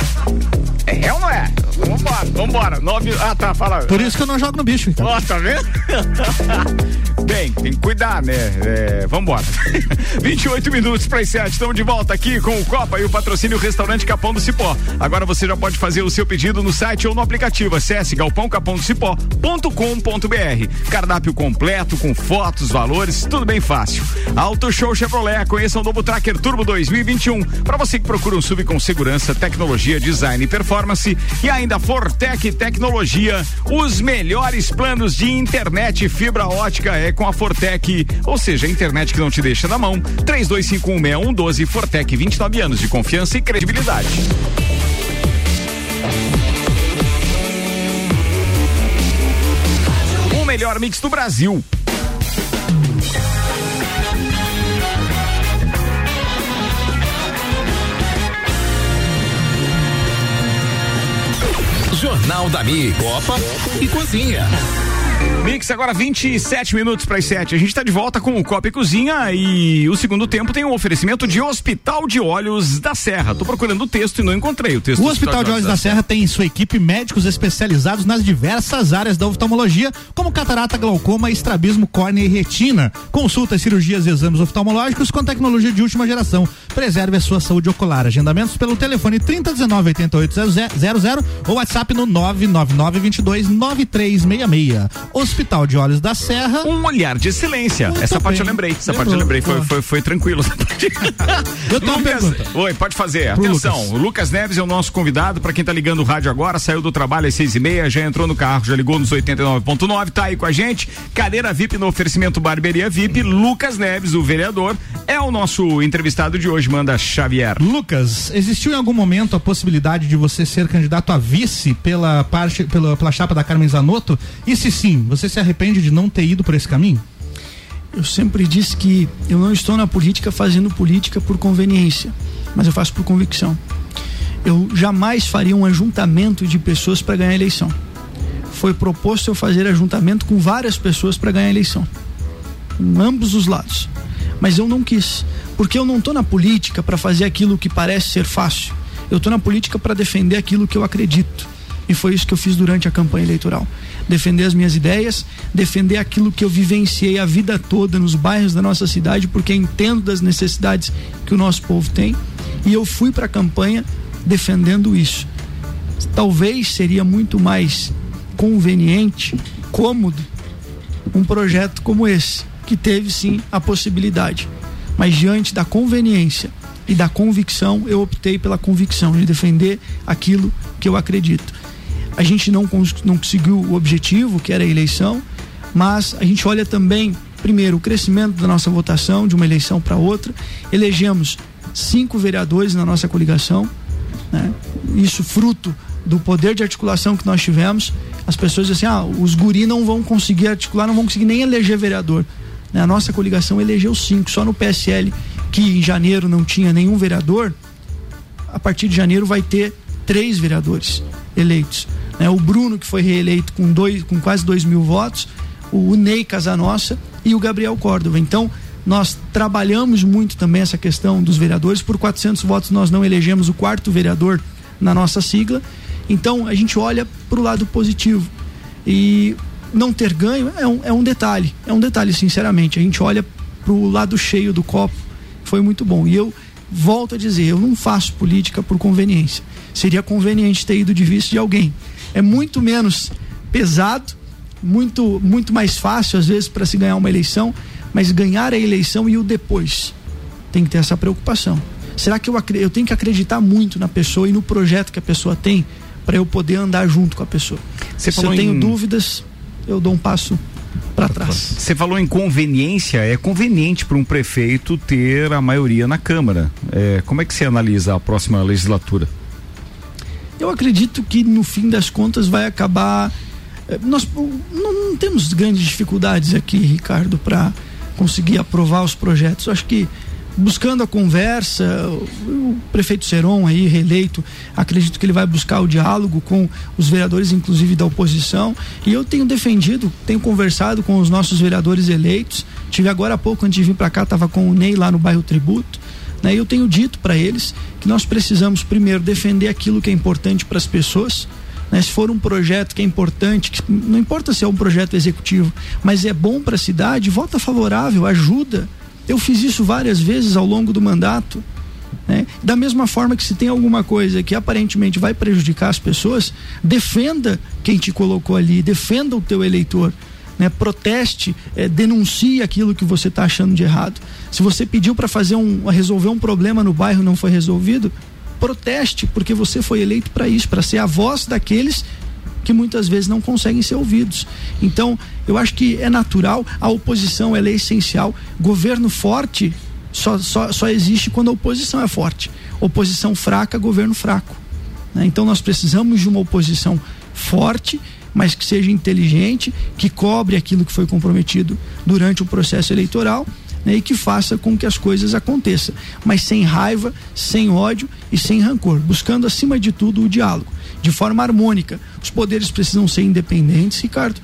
É real ou não é? Vambora, vambora. Nove, ah, tá, fala. Por isso que eu não jogo no bicho, então. Ó, tá vendo? (laughs) Bem, tem que cuidar, né? É, vambora. (laughs) 28 minutos para as 7. Estamos de volta aqui com o Copa e o patrocínio Restaurante Capão do Cipó. Agora você já pode fazer o seu pedido no site ou no aplicativo. Acesse galpãocapãodocipó.com.br. Cardápio completo, com fotos, valores, tudo bem fácil. Auto Show Chevrolet, conheça o novo Tracker Turbo 2021. Para você que procura um sub com segurança, tecnologia, design e performance. E ainda Fortec Tecnologia, os melhores planos de internet fibra ótica é com a Fortec, ou seja, a internet que não te deixa na mão. 32516112 Fortec, 29 anos de confiança e credibilidade. O melhor mix do Brasil. Jornal da Mi, Copa e Cozinha. Mix agora 27 minutos para as 7. A gente está de volta com o Copa e Cozinha e o segundo tempo tem um oferecimento de Hospital de Olhos da Serra. Tô procurando o texto e não encontrei o texto. O do Hospital de Olhos da Serra tem em sua equipe médicos especializados nas diversas áreas da oftalmologia, como catarata, glaucoma, estrabismo, córnea e retina. Consultas, cirurgias e exames oftalmológicos com tecnologia de última geração. Preserve a sua saúde ocular. Agendamentos pelo telefone 3019 8800 ou WhatsApp no 999 22 9366. Hospital de Olhos da Serra. Um olhar de excelência. Muito Essa parte bem. eu lembrei. Essa parte eu Lembrou, lembrei. Foi, foi, foi tranquilo. parte. (laughs) Eu tenho uma pergunta. Oi, pode fazer. Pro Atenção, Lucas. o Lucas Neves é o nosso convidado. Pra quem tá ligando o rádio agora, saiu do trabalho às seis e meia, já entrou no carro, já ligou nos 89.9, tá aí com a gente. Cadeira VIP no oferecimento Barbearia VIP. Lucas Neves, o vereador, é o nosso entrevistado de hoje. Manda Xavier. Lucas, existiu em algum momento a possibilidade de você ser candidato a vice pela parte pela, pela chapa da Carmen Zanotto? E se sim, você se arrepende de não ter ido por esse caminho? Eu sempre disse que eu não estou na política fazendo política por conveniência, mas eu faço por convicção. Eu jamais faria um ajuntamento de pessoas para ganhar a eleição. Foi proposto eu fazer ajuntamento com várias pessoas para ganhar a eleição, com ambos os lados. Mas eu não quis, porque eu não estou na política para fazer aquilo que parece ser fácil. Eu estou na política para defender aquilo que eu acredito. E foi isso que eu fiz durante a campanha eleitoral. Defender as minhas ideias, defender aquilo que eu vivenciei a vida toda nos bairros da nossa cidade, porque entendo das necessidades que o nosso povo tem. E eu fui para a campanha defendendo isso. Talvez seria muito mais conveniente, cômodo, um projeto como esse, que teve sim a possibilidade. Mas diante da conveniência e da convicção, eu optei pela convicção de defender aquilo que eu acredito. A gente não, não conseguiu o objetivo, que era a eleição, mas a gente olha também, primeiro, o crescimento da nossa votação de uma eleição para outra. Elegemos cinco vereadores na nossa coligação, né? Isso fruto do poder de articulação que nós tivemos. As pessoas dizem assim: ah, os guri não vão conseguir articular, não vão conseguir nem eleger vereador. Né? A nossa coligação elegeu cinco, só no PSL, que em janeiro não tinha nenhum vereador, a partir de janeiro vai ter três vereadores eleitos. Né? O Bruno, que foi reeleito com, dois, com quase dois mil votos, o Ney Casanossa e o Gabriel Córdova. Então, nós trabalhamos muito também essa questão dos vereadores. Por 400 votos, nós não elegemos o quarto vereador na nossa sigla. Então, a gente olha para o lado positivo. E não ter ganho é um, é um detalhe. É um detalhe, sinceramente. A gente olha para o lado cheio do copo. Foi muito bom. E eu volto a dizer: eu não faço política por conveniência. Seria conveniente ter ido de vista de alguém. É muito menos pesado, muito, muito mais fácil, às vezes, para se ganhar uma eleição mas ganhar a eleição e o depois. Tem que ter essa preocupação. Será que eu, eu tenho que acreditar muito na pessoa e no projeto que a pessoa tem para eu poder andar junto com a pessoa? Você Se eu tenho em... dúvidas, eu dou um passo para trás. Você falou em conveniência, é conveniente para um prefeito ter a maioria na Câmara. É, como é que você analisa a próxima legislatura? Eu acredito que no fim das contas vai acabar. É, nós não, não temos grandes dificuldades aqui, Ricardo, para conseguir aprovar os projetos. Eu acho que buscando a conversa, o prefeito Seron aí reeleito, acredito que ele vai buscar o diálogo com os vereadores, inclusive da oposição. E eu tenho defendido, tenho conversado com os nossos vereadores eleitos. Tive agora há pouco, antes de vir para cá, estava com o Ney lá no bairro Tributo. Né? Eu tenho dito para eles que nós precisamos primeiro defender aquilo que é importante para as pessoas né? Se for um projeto que é importante, que não importa se é um projeto executivo, mas é bom para a cidade, vota favorável, ajuda. Eu fiz isso várias vezes ao longo do mandato. Né? Da mesma forma que se tem alguma coisa que aparentemente vai prejudicar as pessoas, defenda quem te colocou ali, defenda o teu eleitor. Né? Proteste, é, denuncie aquilo que você está achando de errado. Se você pediu para fazer um, resolver um problema no bairro não foi resolvido, proteste, porque você foi eleito para isso, para ser a voz daqueles que muitas vezes não conseguem ser ouvidos. Então, eu acho que é natural, a oposição é essencial. Governo forte só, só, só existe quando a oposição é forte. Oposição fraca, governo fraco. Né? Então, nós precisamos de uma oposição forte, mas que seja inteligente, que cobre aquilo que foi comprometido durante o processo eleitoral né, e que faça com que as coisas aconteçam, mas sem raiva, sem ódio e sem rancor, buscando acima de tudo o diálogo, de forma harmônica. Os poderes precisam ser independentes, Ricardo.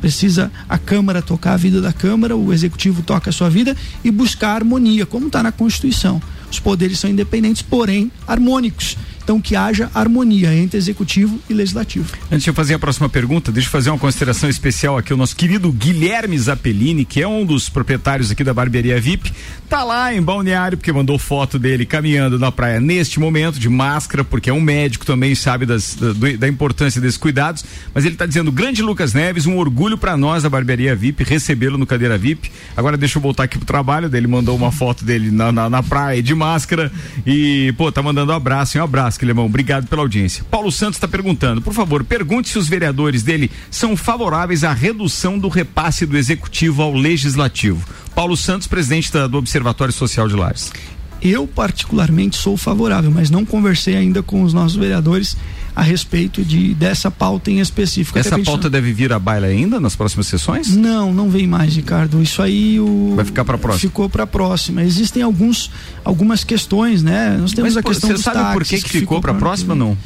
Precisa a Câmara tocar a vida da Câmara, o Executivo toca a sua vida e buscar harmonia, como está na Constituição. Os poderes são independentes, porém harmônicos. Então, que haja harmonia entre executivo e legislativo. Antes de eu fazer a próxima pergunta, deixa eu fazer uma consideração especial aqui. O nosso querido Guilherme Zappellini, que é um dos proprietários aqui da Barbearia VIP, tá lá em Balneário, porque mandou foto dele caminhando na praia neste momento, de máscara, porque é um médico também, sabe das, da, da importância desses cuidados. Mas ele está dizendo, grande Lucas Neves, um orgulho para nós da Barbearia VIP, recebê-lo no Cadeira VIP. Agora deixa eu voltar aqui pro trabalho, dele mandou uma foto dele na, na, na praia de máscara e, pô, tá mandando um abraço, um abraço Quilemão, obrigado pela audiência. Paulo Santos está perguntando, por favor, pergunte se os vereadores dele são favoráveis à redução do repasse do executivo ao legislativo. Paulo Santos, presidente da, do Observatório Social de Lares. Eu, particularmente, sou favorável, mas não conversei ainda com os nossos vereadores a respeito de dessa pauta em específico. Essa pauta deve vir à baila ainda nas próximas sessões? Não, não vem mais, Ricardo. Isso aí o vai ficar para próxima. Ficou para próxima. Existem alguns algumas questões, né? Nós temos Mas, a questão você sabe por que, que ficou para próxima não?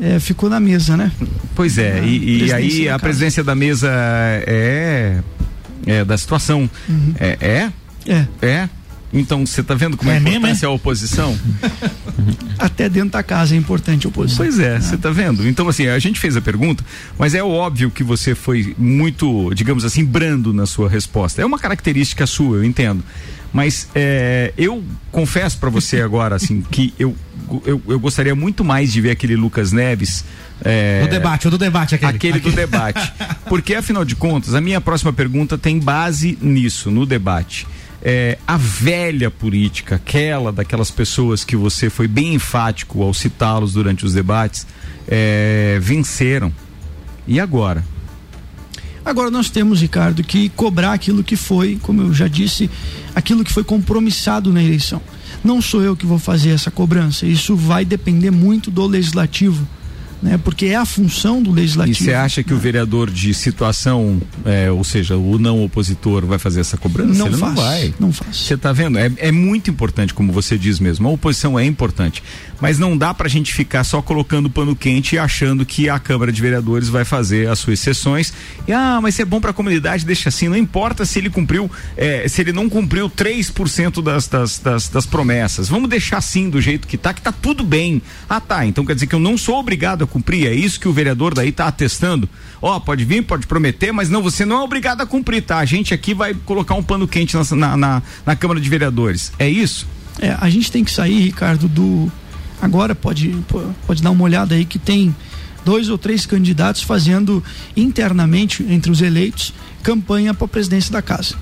É, ficou na mesa, né? Pois é, ah, e, e aí a presidência da mesa é, é da situação. Uhum. É, é? É. É. Então, você está vendo como é, é importante a oposição? (laughs) Até dentro da casa é importante a oposição. Pois é, você está vendo? Então, assim, a gente fez a pergunta, mas é óbvio que você foi muito, digamos assim, brando na sua resposta. É uma característica sua, eu entendo. Mas é, eu confesso para você (laughs) agora, assim, que eu, eu, eu gostaria muito mais de ver aquele Lucas Neves é, do debate, o do debate aquele. Aquele, aquele do debate. (laughs) Porque, afinal de contas, a minha próxima pergunta tem base nisso, no debate é, a velha política, aquela daquelas pessoas que você foi bem enfático ao citá-los durante os debates, é, venceram. E agora? Agora nós temos, Ricardo, que cobrar aquilo que foi, como eu já disse, aquilo que foi compromissado na eleição. não sou eu que vou fazer essa cobrança. Isso vai depender muito do legislativo. Né, porque é a função do E legislativo. você acha que o vereador de situação, é, ou seja, o não opositor, vai fazer essa cobrança? Não Ele faz, não vai. não faz. Você tá vendo? É, é muito importante, como você diz mesmo. A oposição é importante. Mas não dá pra gente ficar só colocando pano quente e achando que a Câmara de Vereadores vai fazer as suas sessões. E, ah, mas é bom pra comunidade, deixa assim. Não importa se ele cumpriu, é, se ele não cumpriu 3% das, das, das, das promessas. Vamos deixar assim, do jeito que tá, que tá tudo bem. Ah, tá. Então quer dizer que eu não sou obrigado a cumprir. É isso que o vereador daí tá atestando. Ó, pode vir, pode prometer, mas não, você não é obrigado a cumprir, tá? A gente aqui vai colocar um pano quente na, na, na, na Câmara de Vereadores. É isso? É, a gente tem que sair, Ricardo, do. Agora pode, pode dar uma olhada aí que tem dois ou três candidatos fazendo internamente entre os eleitos campanha para a presidência da casa.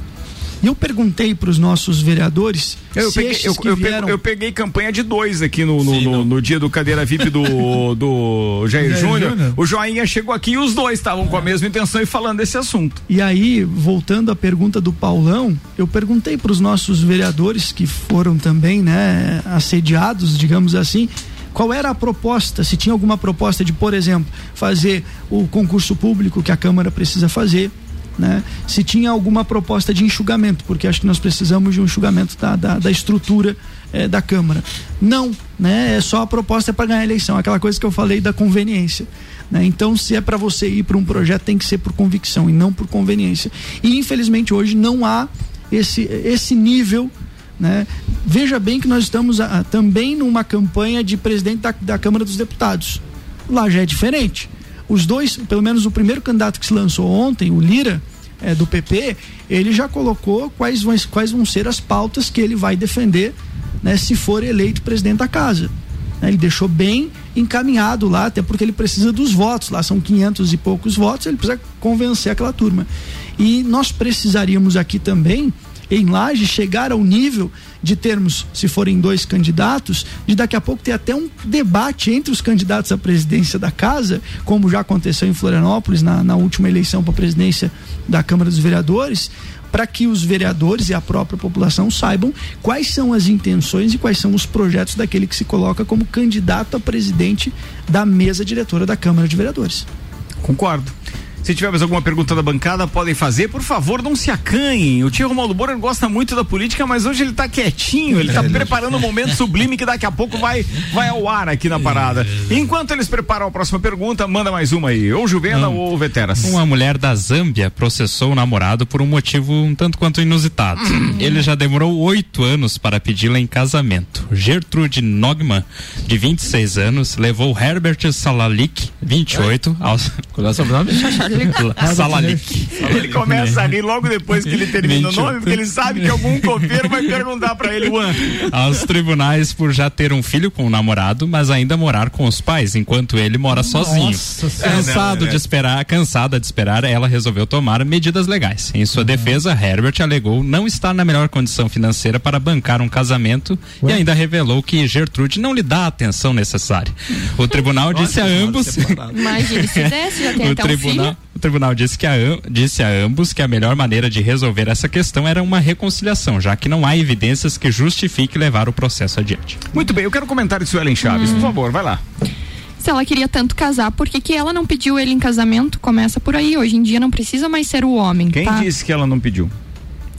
E eu perguntei para os nossos vereadores Eu se peguei, eu, que eu, vieram... eu peguei campanha de dois aqui no, no, no- no dia do cadeira VIP do, (laughs) do Jair Jair Júnior. O Joinha chegou aqui e os dois estavam com a mesma intenção e falando desse assunto. E aí, voltando à pergunta do Paulão, eu perguntei para os nossos vereadores que foram também, né, assediados, digamos assim, qual era a proposta, se tinha alguma proposta de, por exemplo, fazer o concurso público que a Câmara precisa fazer, né? Se tinha alguma proposta de enxugamento, porque acho que nós precisamos de um enxugamento da, da, da estrutura eh, da Câmara. Não, né? É só a proposta para ganhar a eleição, aquela coisa que eu falei da conveniência. né? Então, se é para você ir para um projeto, tem que ser por convicção e não por conveniência. E infelizmente hoje não há esse, esse nível. Né? Veja bem que nós estamos ah, também numa campanha de presidente da, da Câmara dos Deputados. Lá já é diferente. Os dois, pelo menos o primeiro candidato que se lançou ontem, o Lira, é, do PP, ele já colocou quais vão, quais vão ser as pautas que ele vai defender né, se for eleito presidente da casa. né? Ele deixou bem encaminhado lá, até porque ele precisa dos votos. Lá são 500 e poucos votos, ele precisa convencer aquela turma. E nós precisaríamos aqui também, em Laje, chegar ao nível de termos, se forem dois candidatos, de daqui a pouco ter até um debate entre os candidatos à presidência da casa, como já aconteceu em Florianópolis na, na última eleição para a presidência da Câmara dos Vereadores, para que os vereadores e a própria população saibam quais são as intenções e quais são os projetos daquele que se coloca como candidato a presidente da mesa diretora da Câmara de Vereadores. Concordo. Se tiver mais alguma pergunta da bancada, podem fazer. Por favor, não se acanhem. O tio Romualdo Moura gosta muito da política, mas hoje ele tá quietinho. Ele tá preparando um momento sublime que daqui a pouco vai, vai ao ar aqui na parada. Enquanto eles preparam a próxima pergunta, manda mais uma aí. Ou Juvena ou Veteras. Uma mulher da Zâmbia processou o namorado por um motivo um tanto quanto inusitado. (clears throat) Ele já demorou oito anos para pedi-la em casamento. Gertrude Nogman, de 26 anos, levou Herbert Salalik, 28, aos. Qual é o sobrenome? (laughs) (laughs) Salalik. Ele começa a rir logo depois que ele termina o nome, porque ele sabe que algum copeiro vai perguntar pra ele, Juan. aos tribunais por já ter um filho com o namorado, mas ainda morar com os pais, enquanto ele mora sozinho. Senhora. Cansado É, de esperar, cansada de esperar, ela resolveu tomar medidas legais. Em sua defesa, Herbert alegou não estar na melhor condição financeira para bancar um casamento e ainda revelou que Gertrude não lhe dá a atenção necessária. O tribunal disse a ambos Imagine, se desse, já tem o até um tribunal, filho. O tribunal disse, que a, disse a ambos que a melhor maneira de resolver essa questão era uma reconciliação, já que não há evidências que justifique levar o processo adiante. Muito bem, eu quero comentário de Suelen Chaves, por favor, vai lá. Se ela queria tanto casar, por que, que ela não pediu ele em casamento? Começa por aí. Hoje em dia não precisa mais ser o homem. Quem tá? disse que ela não pediu?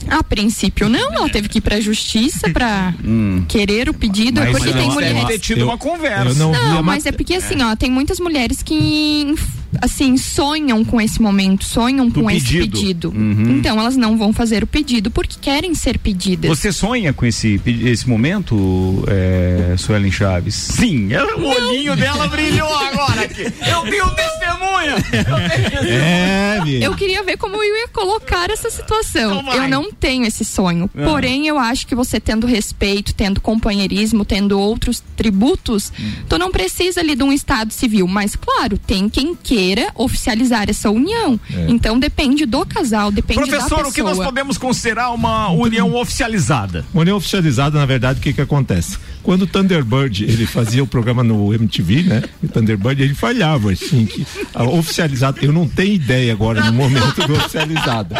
A princípio não, ela teve que ir pra justiça pra (laughs) Hum. querer o pedido, Mas porque tem ela deve mulheres. ter tido uma conversa. eu não Não, mas é porque assim, ó, tem muitas mulheres que assim sonham com esse momento, sonham Do com esse pedido. pedido. Uhum. Então elas não vão fazer o pedido porque querem ser pedidas. Você sonha com esse, esse momento, é, Suelen Chaves? Sim, ela- o olhinho dela brilhou agora aqui. Eu tenho testemunha. Eu tenho É. Eu queria ver como eu ia colocar essa situação. Então. Eu não tenho esse sonho. Ah. Porém, eu acho que você tendo respeito, tendo companheirismo, tendo outros tributos, Hum. tu não precisa ali de um estado civil. Mas, claro, tem quem queira oficializar essa união. É. Então depende do casal, depende da Professor, pessoa. o que nós podemos considerar uma união oficializada? União oficializada, na verdade, o que que acontece? Quando o Thunderbird, ele fazia o programa no MTV, né? O Thunderbird, ele falhava, assim, que a oficializada, eu não tenho ideia agora no momento do oficializada.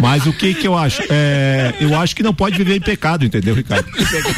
Mas o que que eu acho? É, eu acho que não pode viver em pecado, entendeu, Ricardo?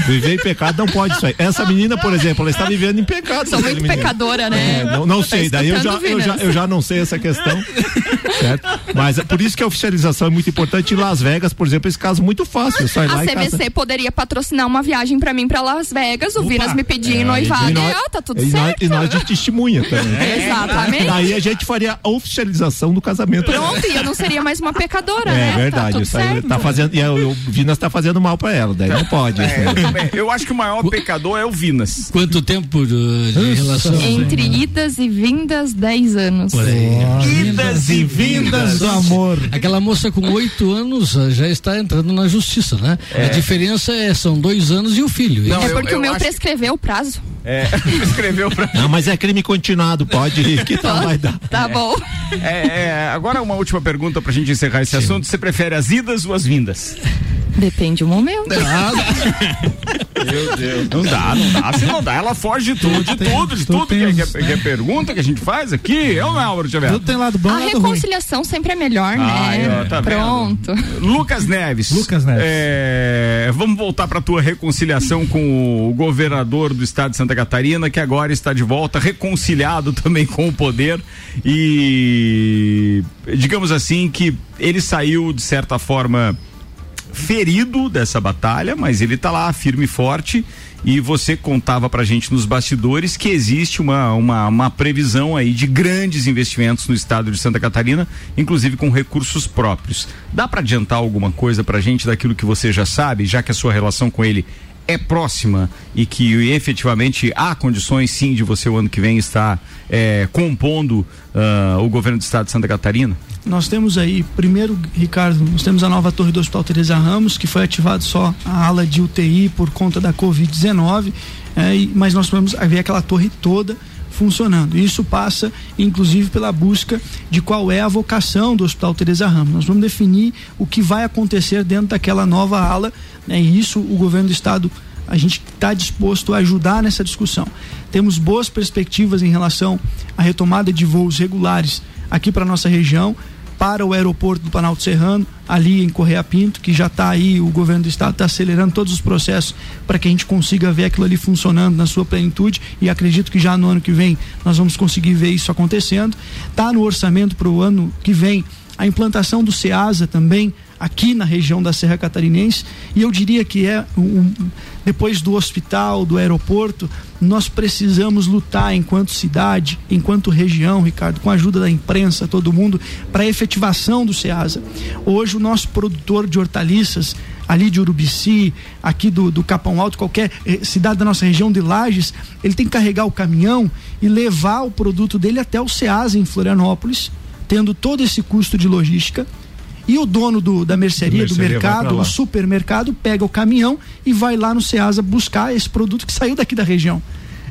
viver em pecado não pode isso aí. Essa menina, por exemplo, ela está vivendo em pecado. Sou muito menina. pecadora, né? É, não, não Tá sei, daí eu já, eu, já, Eu já não sei essa questão. (laughs) certo? Mas é por isso que a oficialização é muito importante. Em Las Vegas, por exemplo, esse caso é muito fácil. Sai A lá CVC casa. poderia patrocinar uma viagem pra mim pra Las Vegas, o Vinas me pedir em noivado E e, nós, ó, tá tudo e nós, certo. e nós de testemunha também. É, (laughs) Exatamente. Daí a gente faria a oficialização do casamento. Pronto, e eu não seria mais uma pecadora, É né? verdade, Tá tá fazendo. E a- o Vinas tá fazendo mal pra ela, daí não pode. É, eu, acho que o maior pecador é o Vinas. Quanto tempo de, de relação? Entre idas e vindas, 10 anos. Por aí. Idas e vindas do amor. Aquela moça com oito anos ah, já está entrando na justiça, né? A diferença é são dois anos e o filho. Não, é eu- porque eu o meu prescreveu o prazo. É, (laughs) escreveu pra. Não, mas é crime continuado, pode ir, que tal vai dar? Tá bom. É, é, agora uma última pergunta pra gente encerrar esse assunto. Você prefere as idas ou as vindas? Depende do momento. (laughs) Meu Deus. Não dá, não dá. Se não dá, ela foge de tudo, de tudo, de tudo que, é- que, é- que é pergunta que a gente faz aqui. É ou não, Álvaro Xavier? Tudo tem lado bom A lado ruim. reconciliação sempre é melhor, Ai, né? ó, tá vendo? Pronto. Lucas Neves. Lucas Neves. É, vamos voltar para tua reconciliação com o governador do estado de Santa Catarina, que agora está de volta, reconciliado também com o poder e digamos assim que ele saiu de certa forma ferido dessa batalha, mas ele tá lá firme e forte. E você contava pra gente nos bastidores que existe uma, uma, uma previsão aí de grandes investimentos no estado de Santa Catarina, inclusive com recursos próprios. Dá pra adiantar alguma coisa pra gente daquilo que você já sabe, já que a sua relação com ele é próxima e que efetivamente há condições sim de você o ano que vem estar eh, compondo ah, o governo do estado de Santa Catarina? Nós temos aí, primeiro, Ricardo, nós temos a nova torre do Hospital Teresa Ramos, que foi ativado só a ala de UTI por conta da Covid-19, é, mas nós vamos ver aquela torre toda funcionando. Isso passa, inclusive, pela busca de qual é a vocação do Hospital Teresa Ramos. Nós vamos definir o que vai acontecer dentro daquela nova ala, né, e isso o governo do estado a gente está disposto a ajudar nessa discussão. Temos boas perspectivas em relação à retomada de voos regulares aqui para nossa região, para o aeroporto do Planalto Serrano, ali em Correia Pinto, que já está aí, o governo do estado está acelerando todos os processos para que a gente consiga ver aquilo ali funcionando na sua plenitude e acredito que já no ano que vem nós vamos conseguir ver isso acontecendo. Está no orçamento para o ano que vem a implantação do SEASA também aqui na região da Serra Catarinense e eu diria que é um, depois do hospital, do aeroporto, nós precisamos lutar enquanto cidade, enquanto região, Ricardo, com a ajuda da imprensa, todo mundo, para a efetivação do SEASA. Hoje o nosso produtor de hortaliças ali de Urubici, aqui do, do Capão Alto, qualquer eh, cidade da nossa região de Lages, ele tem que carregar o caminhão e levar o produto dele até o SEASA em Florianópolis, tendo todo esse custo de logística. E o dono do, da mercearia, do mercearia mercado, o supermercado, pega o caminhão e vai lá no SEASA buscar esse produto que saiu daqui da região.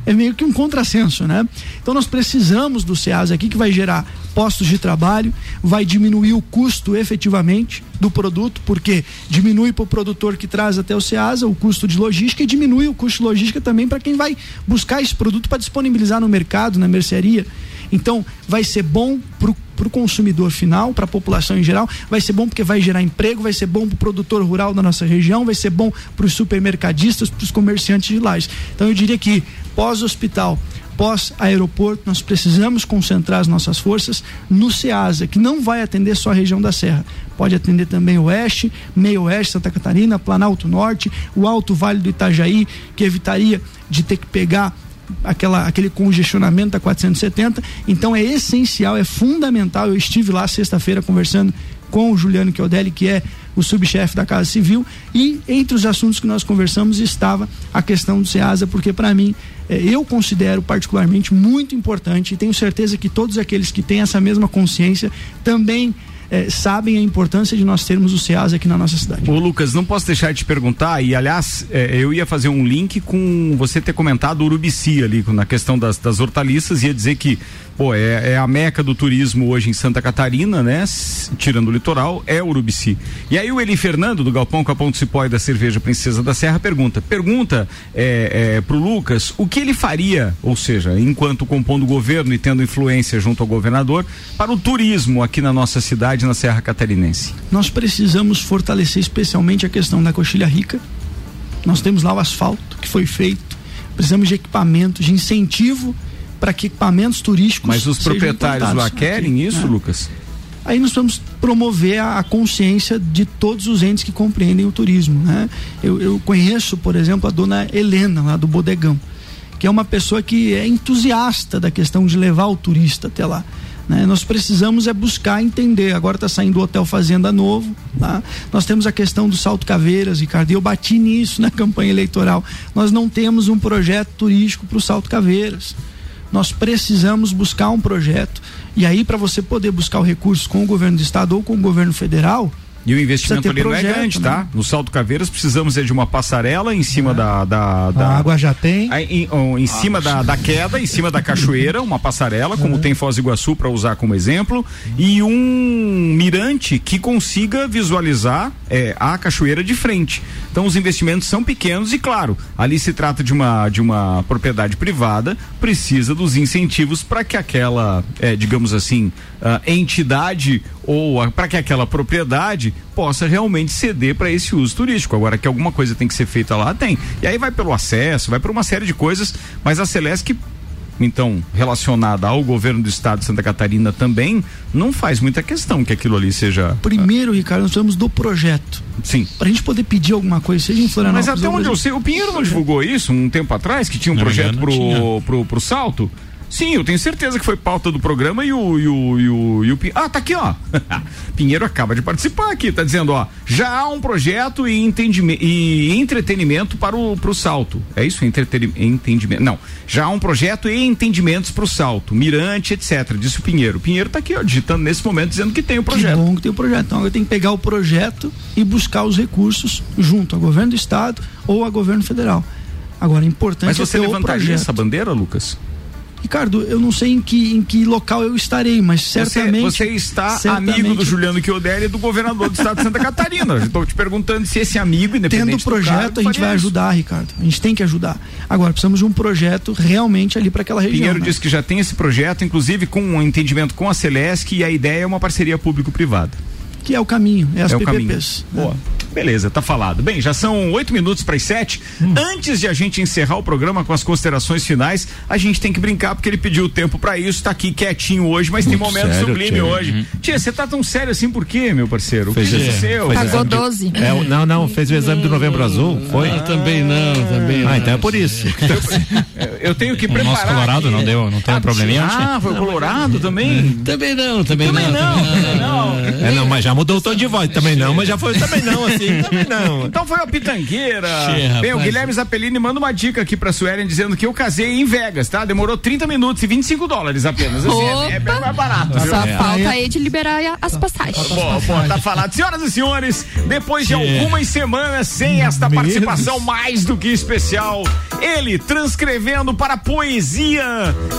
É meio que um contrassenso, né? Então nós precisamos do SEASA aqui que vai gerar postos de trabalho, vai diminuir o custo efetivamente do produto, porque diminui para o produtor que traz até o SEASA o custo de logística e diminui o custo de logística também para quem vai buscar esse produto para disponibilizar no mercado, na mercearia. Então, vai ser bom para o consumidor final, para a população em geral, vai ser bom porque vai gerar emprego, vai ser bom para o produtor rural da nossa região, vai ser bom para os supermercadistas, para os comerciantes de lajes. Então, eu diria que pós-hospital, pós-aeroporto, nós precisamos concentrar as nossas forças no SEASA, que não vai atender só a região da Serra, pode atender também Oeste, Meio Oeste, Santa Catarina, Planalto Norte, o Alto Vale do Itajaí, que evitaria de ter que pegar aquela, aquele congestionamento da 470. Então é essencial, é fundamental. Eu estive lá sexta-feira conversando com o Juliano Chiodelli, que é o subchefe da Casa Civil, e entre os assuntos que nós conversamos estava a questão do SEASA, porque para mim eh, eu considero particularmente muito importante e tenho certeza que todos aqueles que têm essa mesma consciência também eh, sabem a importância de nós termos o SEASA aqui na nossa cidade. Ô Lucas, não posso deixar de te perguntar, e aliás, é, eu ia fazer um link com você ter comentado Urubici ali, na questão das, das hortaliças, ia dizer que pô, é, é a meca do turismo hoje em Santa Catarina, né? Tirando o litoral, é Urubici. E aí o Eli Fernando, do Galpão Capão do Cipó e da Cerveja Princesa da Serra, pergunta, pergunta é, é, pro Lucas o que ele faria, ou seja, enquanto compondo o governo e tendo influência junto ao governador, para o turismo aqui na nossa cidade, na Serra Catarinense. Nós precisamos fortalecer especialmente a questão da coxilha rica. Nós temos lá o asfalto que foi feito. Precisamos de equipamentos, de incentivo para que equipamentos turísticos. Mas os proprietários lá querem aqui, isso, né? Lucas? Aí nós vamos promover a, a consciência de todos os entes que compreendem o turismo. Né? Eu, eu conheço, por exemplo, a dona Helena, lá do Bodegão, que é uma pessoa que é entusiasta da questão de levar o turista até lá. né? Nós precisamos é buscar entender. Agora está saindo o Hotel Fazenda novo. Tá? Nós temos a questão do Salto Caveiras, Ricardo. E eu bati nisso na (laughs) campanha eleitoral. Nós não temos um projeto turístico para o Salto Caveiras. Nós precisamos buscar um projeto. E aí, para você poder buscar o recurso com o governo do estado ou com o governo federal, E o investimento ali não é projeto, grande, né? tá? No Salto Caveiras precisamos é de uma passarela em cima da, da, da- A água já tem. Em, em cima da, da queda, em cima da cachoeira, uma passarela, como tem Foz do Iguaçu para usar como exemplo, e um mirante que consiga visualizar é, a cachoeira de frente. Então os investimentos são pequenos e claro, ali se trata de uma de uma propriedade privada, precisa dos incentivos para que aquela, é, digamos assim, entidade ou para que aquela propriedade possa realmente ceder para esse uso turístico. Agora que alguma coisa tem que ser feita lá, tem. E aí vai pelo acesso, vai por uma série de coisas, mas a Celesc então, relacionada ao governo do estado de Santa Catarina também, não faz muita questão que aquilo ali seja. primeiro, Ricardo, nós precisamos do projeto. Sim. Para a gente poder pedir alguma coisa, seja em Mas Florianópolis. até ou onde eu sei, o Pinheiro não divulgou isso um tempo atrás, que tinha um Não projeto engano, pro, tinha. pro, pro salto? Sim, eu tenho certeza que foi pauta do programa e o, e o, e o, e o Ah, tá aqui, ó. (laughs) Pinheiro acaba de participar aqui, tá dizendo, ó. Já há um projeto e, entendime- e entretenimento para o pro salto. É isso? Entreteni- Entendimento. Não. Já há um projeto e entendimentos para o salto. Mirante, etc. Disse o Pinheiro. O Pinheiro tá aqui, ó, digitando nesse momento, dizendo que tem o projeto. Que bom que tem o projeto. Então, eu tenho que pegar o projeto e buscar os recursos junto ao governo do estado ou ao governo federal. Agora, é importante Mas você é levantaria essa bandeira, Lucas? Ricardo, eu não sei em que, em que local eu estarei, mas certamente. Você, você está certamente- amigo do Juliano Chiodelli e do governador do estado de Santa Catarina. Estou te perguntando se esse amigo, independente Tendo do projeto, cargo, a gente vai isso. ajudar, Ricardo. A gente tem que ajudar. Agora, precisamos de um projeto realmente ali para aquela região. Pinheiro né? disse que já tem esse projeto, inclusive com um entendimento com a Celesc e a ideia é uma parceria público-privada. Que é o caminho, é as é o caminho. PPPs. Boa. Beleza, tá falado. Bem, já são oito minutos para as sete. Hum. Antes de a gente encerrar o programa com as considerações finais, a gente tem que brincar porque ele pediu tempo para isso, tá aqui quietinho hoje, mas tem Muito momento sério, sublime Tia. hoje. Uhum. Tia, você tá tão sério assim por quê, meu parceiro? O que Fez aconteceu? fez Pagou exame de- 12. É, não, não, fez o exame do novembro azul, foi? Ah, também não, também não. Ah, então é por isso. (laughs) Eu tenho que O nosso preparar. Colorado aqui. não deu, não tem um probleminha? Ah, foi o Colorado também? Também não, também, Também não, também não. É, não, mas já mudou o tom de voz, também não, mas já foi também não, assim, (laughs) também não. Então foi a pitangueira. Bem, o. Guilherme Zappellini manda uma dica aqui pra Suelen dizendo que eu casei em Vegas, tá? Demorou 30 minutos e 25 dólares apenas. Assim, é, é bem mais barato. viu? Só É. falta aí de liberar a- as passagens. Bom, bom, tá falado. Senhoras e senhores, depois de algumas semanas sem esta participação mais do que especial, ele transcrevendo para a poesia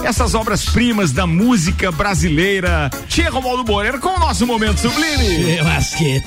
essas obras-primas da música brasileira, Tia Romualdo Moreira, com o nosso momento sublime. Che,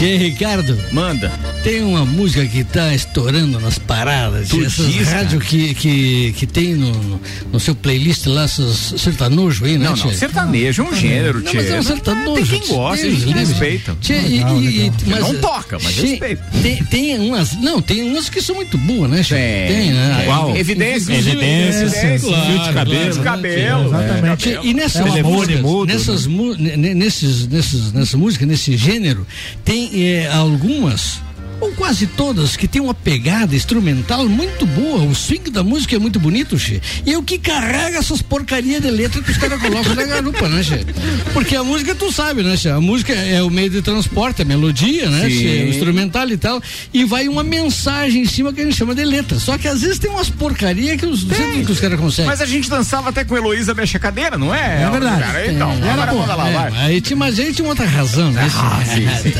Masqueta. Tchê, Ricardo. Manda. Tem uma música que tá estourando nas paradas. Tu essas rádios que, que, que tem no, no, seu playlist lá, essas sertanojo aí, né, Não, não, Tchê? sertanejo é um gênero, Não, Tchê. mas é um sertanojo. Tem quem gosta, tem Deus livre. respeita. Tchê, Legal, e- legal. e- mas, Não toca, mas Tchê, respeita. Tem, tem umas, não, tem umas que são muito boas, né, Tchê? Tem, né? Qual? Evidências. Evidências, Evidências. fio de cabelo. Fio de cabelo. Exatamente. Tchê, E nessas É músicas, mudo, nessas, nesses, nesses, nessa música, nesse gênero, tem eh, algumas ou quase todas que tem uma pegada instrumental muito boa. O swing da música é muito bonito, Che. E é o que carrega essas porcarias de letra que os caras colocam na garupa, né, Che? Porque a música, tu sabe, né, Che? A música é o meio de transporte, a melodia, né. Che? O instrumental e tal. E vai uma mensagem em cima que a gente chama de letra. Só que às vezes tem umas porcarias que os, que os caras conseguem. Mas a gente dançava até com Heloísa Mexe a Cadeira, não é? É verdade. Cara, então, É, agora manda lá, é, vai. Aí tinha, mas aí tinha outra razão, né? Ah, sim, sim.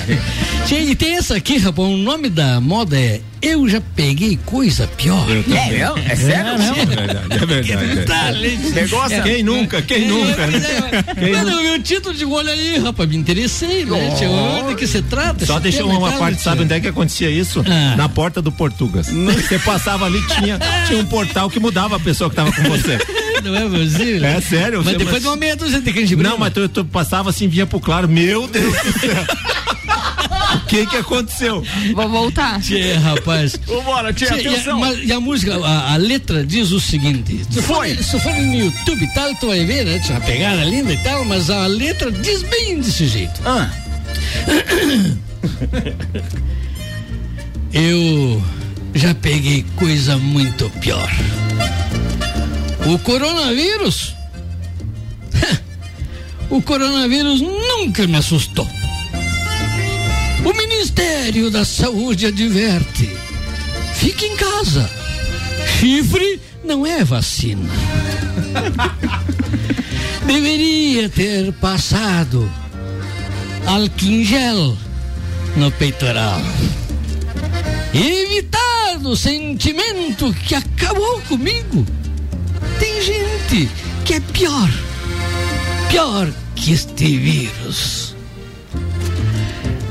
(laughs) E tem essa aqui, rapaz, um nome da moda é Eu Já Peguei Coisa Pior. Eu também. É mesmo? É sério? mesmo? É verdade, é verdade. Detalhe. Negócio- É. Quem nunca, quem nunca, né? Quem Mas nunca? o meu título de olho aí, rapaz, me interessei, né? Tio? De que se trata? Só e uma tal, parte, sabe onde é que acontecia isso? Ah. Na porta do Portugas. Você passava ali, tinha, tinha um portal que mudava a pessoa que tava com você. Não é possível? É sério. Mas você- depois de uma meia dúzia de canjibrina. Não, mas tu, tu passava assim, vinha pro claro. Meu Deus do céu. O que que aconteceu? Vou voltar. Tchê, rapaz. Vambora, tia, Tchê, e a- atenção. mas- E a, música, a, a letra diz o seguinte: se for, Foi. se for no YouTube e tal, tu vai ver, né? Tinha uma pegada linda e tal, mas a letra diz bem desse jeito. Ah. (laughs) Eu já peguei coisa muito pior. O coronavírus. (laughs) o coronavírus nunca me assustou. O Ministério da Saúde adverte: fique em casa. Chifre não é vacina. (laughs) Deveria ter passado álcool em gel no peitoral. E evitado o sentimento que acabou comigo. Tem gente que é pior, pior que este vírus.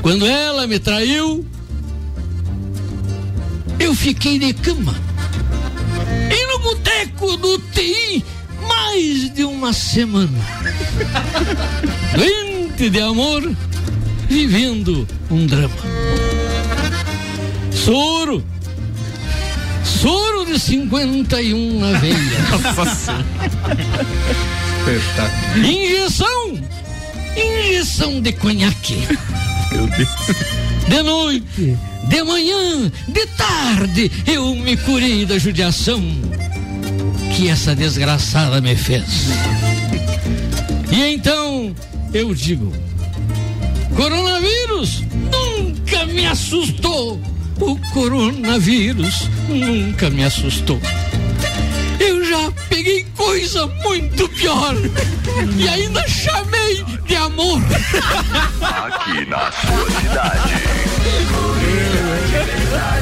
Quando ela me traiu, eu fiquei de cama. E no boteco do TI, mais de uma semana. (laughs) Doente de amor, vivendo um drama. Soro. Soro de 51 na veia. (laughs) Injeção. Injeção de conhaque. Meu Deus. De noite, de manhã, de tarde, eu me curei da judiação que essa desgraçada me fez. E então eu digo: coronavírus nunca me assustou. O coronavírus nunca me assustou. Eu já peguei coisa muito pior e ainda chamei de amor. Aqui na sua cidade.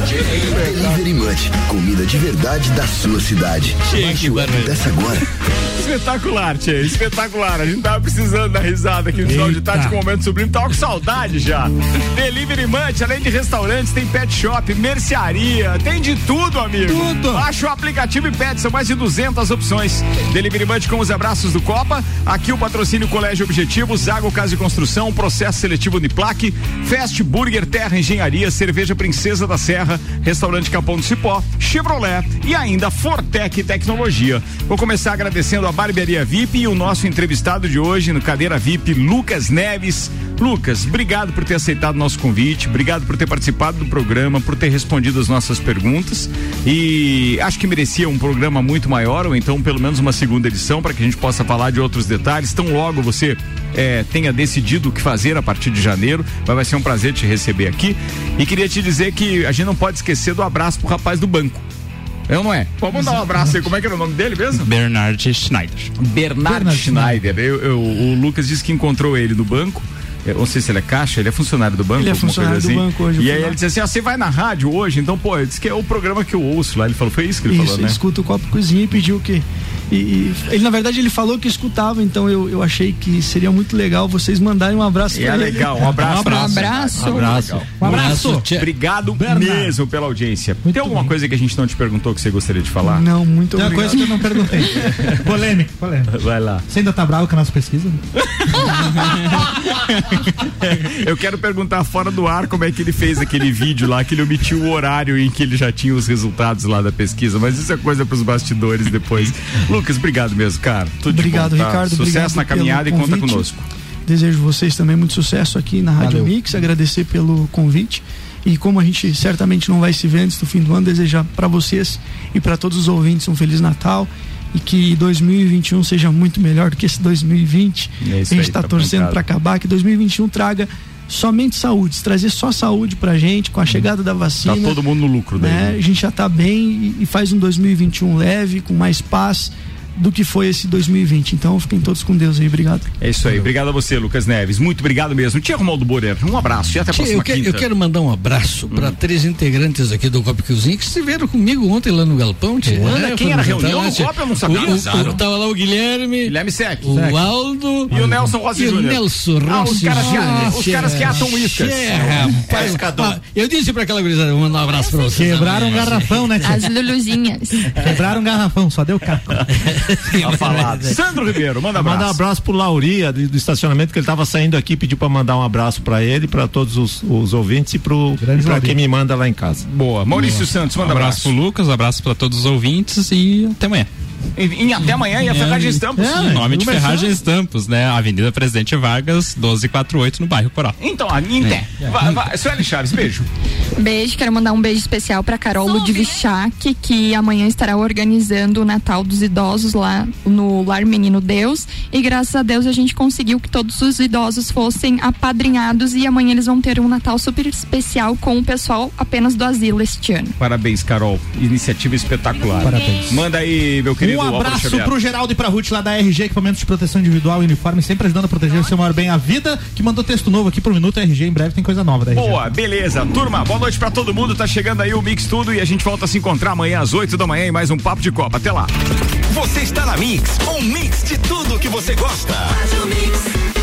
Delivery Munch, comida de verdade da sua cidade. App dessa agora. Espetacular, tia, espetacular. A gente tava precisando da risada aqui no final de tarde com o momento sublime. Tava com saudade já. Delivery Munch, além de restaurantes, tem pet shop, mercearia, tem de tudo, amigo. Tudo. Baixa o aplicativo e pet, são mais de 200 opções. Delivery Munch com os abraços do Copa. Aqui o patrocínio Colégio Objetivo, Zago Casa de Construção, Processo Seletivo Uniplaque, Fast Burger Terra Engenharia, Cerveja Princesa da Serra, Restaurante Capão do Cipó, Chevrolet e ainda Fortec Tecnologia. Vou começar agradecendo a Barbearia VIP e o nosso entrevistado de hoje no Cadeira VIP, Lucas Neves. Lucas, obrigado por ter aceitado nosso convite, obrigado por ter participado do programa, por ter respondido as nossas perguntas e acho que merecia um programa muito maior ou então pelo menos uma segunda edição para que a gente possa falar de outros detalhes. Tão logo você eh, tenha decidido o que fazer a partir de janeiro, mas vai ser um prazer te receber aqui e queria te dizer que a gente não pode esquecer do abraço pro rapaz do banco. É ou não é? Vamos dar um abraço aí. Como é que era o nome dele mesmo? Bernard Schneider. Bernard, Schneider. Eu- eu- o Lucas disse que encontrou ele no banco. Eu não sei se ele é caixa, ele é funcionário do banco. Ele é alguma funcionário coisa do assim. banco hoje, E aí lá. ele disse assim: ah, você vai na rádio hoje? Então, pô, ele disse que é o programa que eu ouço lá. Ele falou, foi isso que ele Isso, falou, né? escuta o copo cozinha e pediu que. E, e ele, na verdade, ele falou que escutava, então eu, eu achei que seria muito legal vocês mandarem um abraço E pra é ele. legal, um abraço. Um abraço. Um abraço. Um abraço. Obrigado Bernard. mesmo pela audiência. Tem alguma coisa que a gente não te perguntou que você gostaria de falar? Não, muito Tem uma obrigado. coisa que eu não perguntei. (laughs) polêmica, polêmica. Vai lá. Você ainda tá bravo com a nossa pesquisa? (laughs) Eu quero perguntar fora do ar como é que ele fez aquele vídeo lá, que ele omitiu o horário em que ele já tinha os resultados lá da pesquisa, mas isso é coisa pros bastidores depois. Lucas, obrigado mesmo, cara. Tudo de Obrigado, bom, tá? Ricardo. Sucesso obrigado na caminhada e conta conosco. Desejo vocês também muito sucesso aqui na Rádio Valeu. Mix, agradecer pelo convite. E como a gente certamente não vai se ver antes do fim do ano, desejar para vocês e para todos os ouvintes um Feliz Natal e que 2021 seja muito melhor do que esse 2020. É a gente está tá torcendo para acabar, que 2021 traga somente saúde, trazer só saúde pra gente com a chegada da vacina. Tá todo mundo no lucro daí. né? né? A gente já tá bem e- e faz um 2021 leve, com mais paz, do que foi esse 2020. Então fiquem todos com Deus aí, obrigado. É isso aí, obrigado a você, Lucas Neves. Muito obrigado mesmo. Tia Romualdo Borer, um abraço e até a Tia, próxima eu, que- quinta. eu quero mandar um abraço Hum. para três integrantes aqui do Copa Cozinha que estiveram comigo ontem lá no Galpão. tia. Manda, É, quem era reunião no tia. Copa? Eu não sabia. O, o, o, tava lá o Guilherme. Guilherme Sec. O Sec. Aldo. E o Nelson Rossi E o. Nelson Ah, os Rossi caras que- Júnior. os caras que atam uíscas. Tchê, rapaz. Ah, Eu disse pra aquela gurizada, vou mandar um abraço pra vocês. Quebraram um garrafão, né, tia? As Luluzinhas. Quebraram um garrafão, só deu caco. (laughs) Falado. Sandro Ribeiro, manda abraço. Manda um abraço pro Lauria do, do estacionamento que ele tava saindo aqui, pediu pra mandar um abraço pra ele, pra todos os, os ouvintes e pro Lauria. quem me manda lá em casa. Boa. Maurício Santos, manda um abraço pro Lucas, abraço pra todos os ouvintes e até amanhã. Em, em até amanhã e a Ferragem Estampos. Em nome de Ferragem Estampos, né? Avenida Presidente Vargas, 1248, no bairro Coral. Então, a Ninte. Vai, vai. Sueli Chaves, beijo. Beijo, quero mandar um beijo especial pra Carol Ludvichak, que amanhã estará organizando o Natal dos Idosos lá no Lar Menino Deus. E graças a Deus a gente conseguiu que todos os idosos fossem apadrinhados e amanhã eles vão ter um Natal super especial com o pessoal apenas do asilo este ano. Parabéns, Carol. Iniciativa espetacular. Parabéns. Manda aí, meu querido Um Álvaro abraço Xavier. pro Geraldo e pra Ruth lá da RG, equipamentos de proteção individual e uniforme, sempre ajudando a proteger o seu maior bem a vida, que mandou texto novo aqui pro Minuto RG, em breve tem coisa nova da RG. Boa, beleza. Turma, boa noite pra todo mundo. Tá chegando aí o Mix Tudo e a gente volta a se encontrar amanhã às 8 da manhã em mais um Papo de Copa. Até lá. Você está na Mix, um mix de tudo que você gosta. Faz o mix.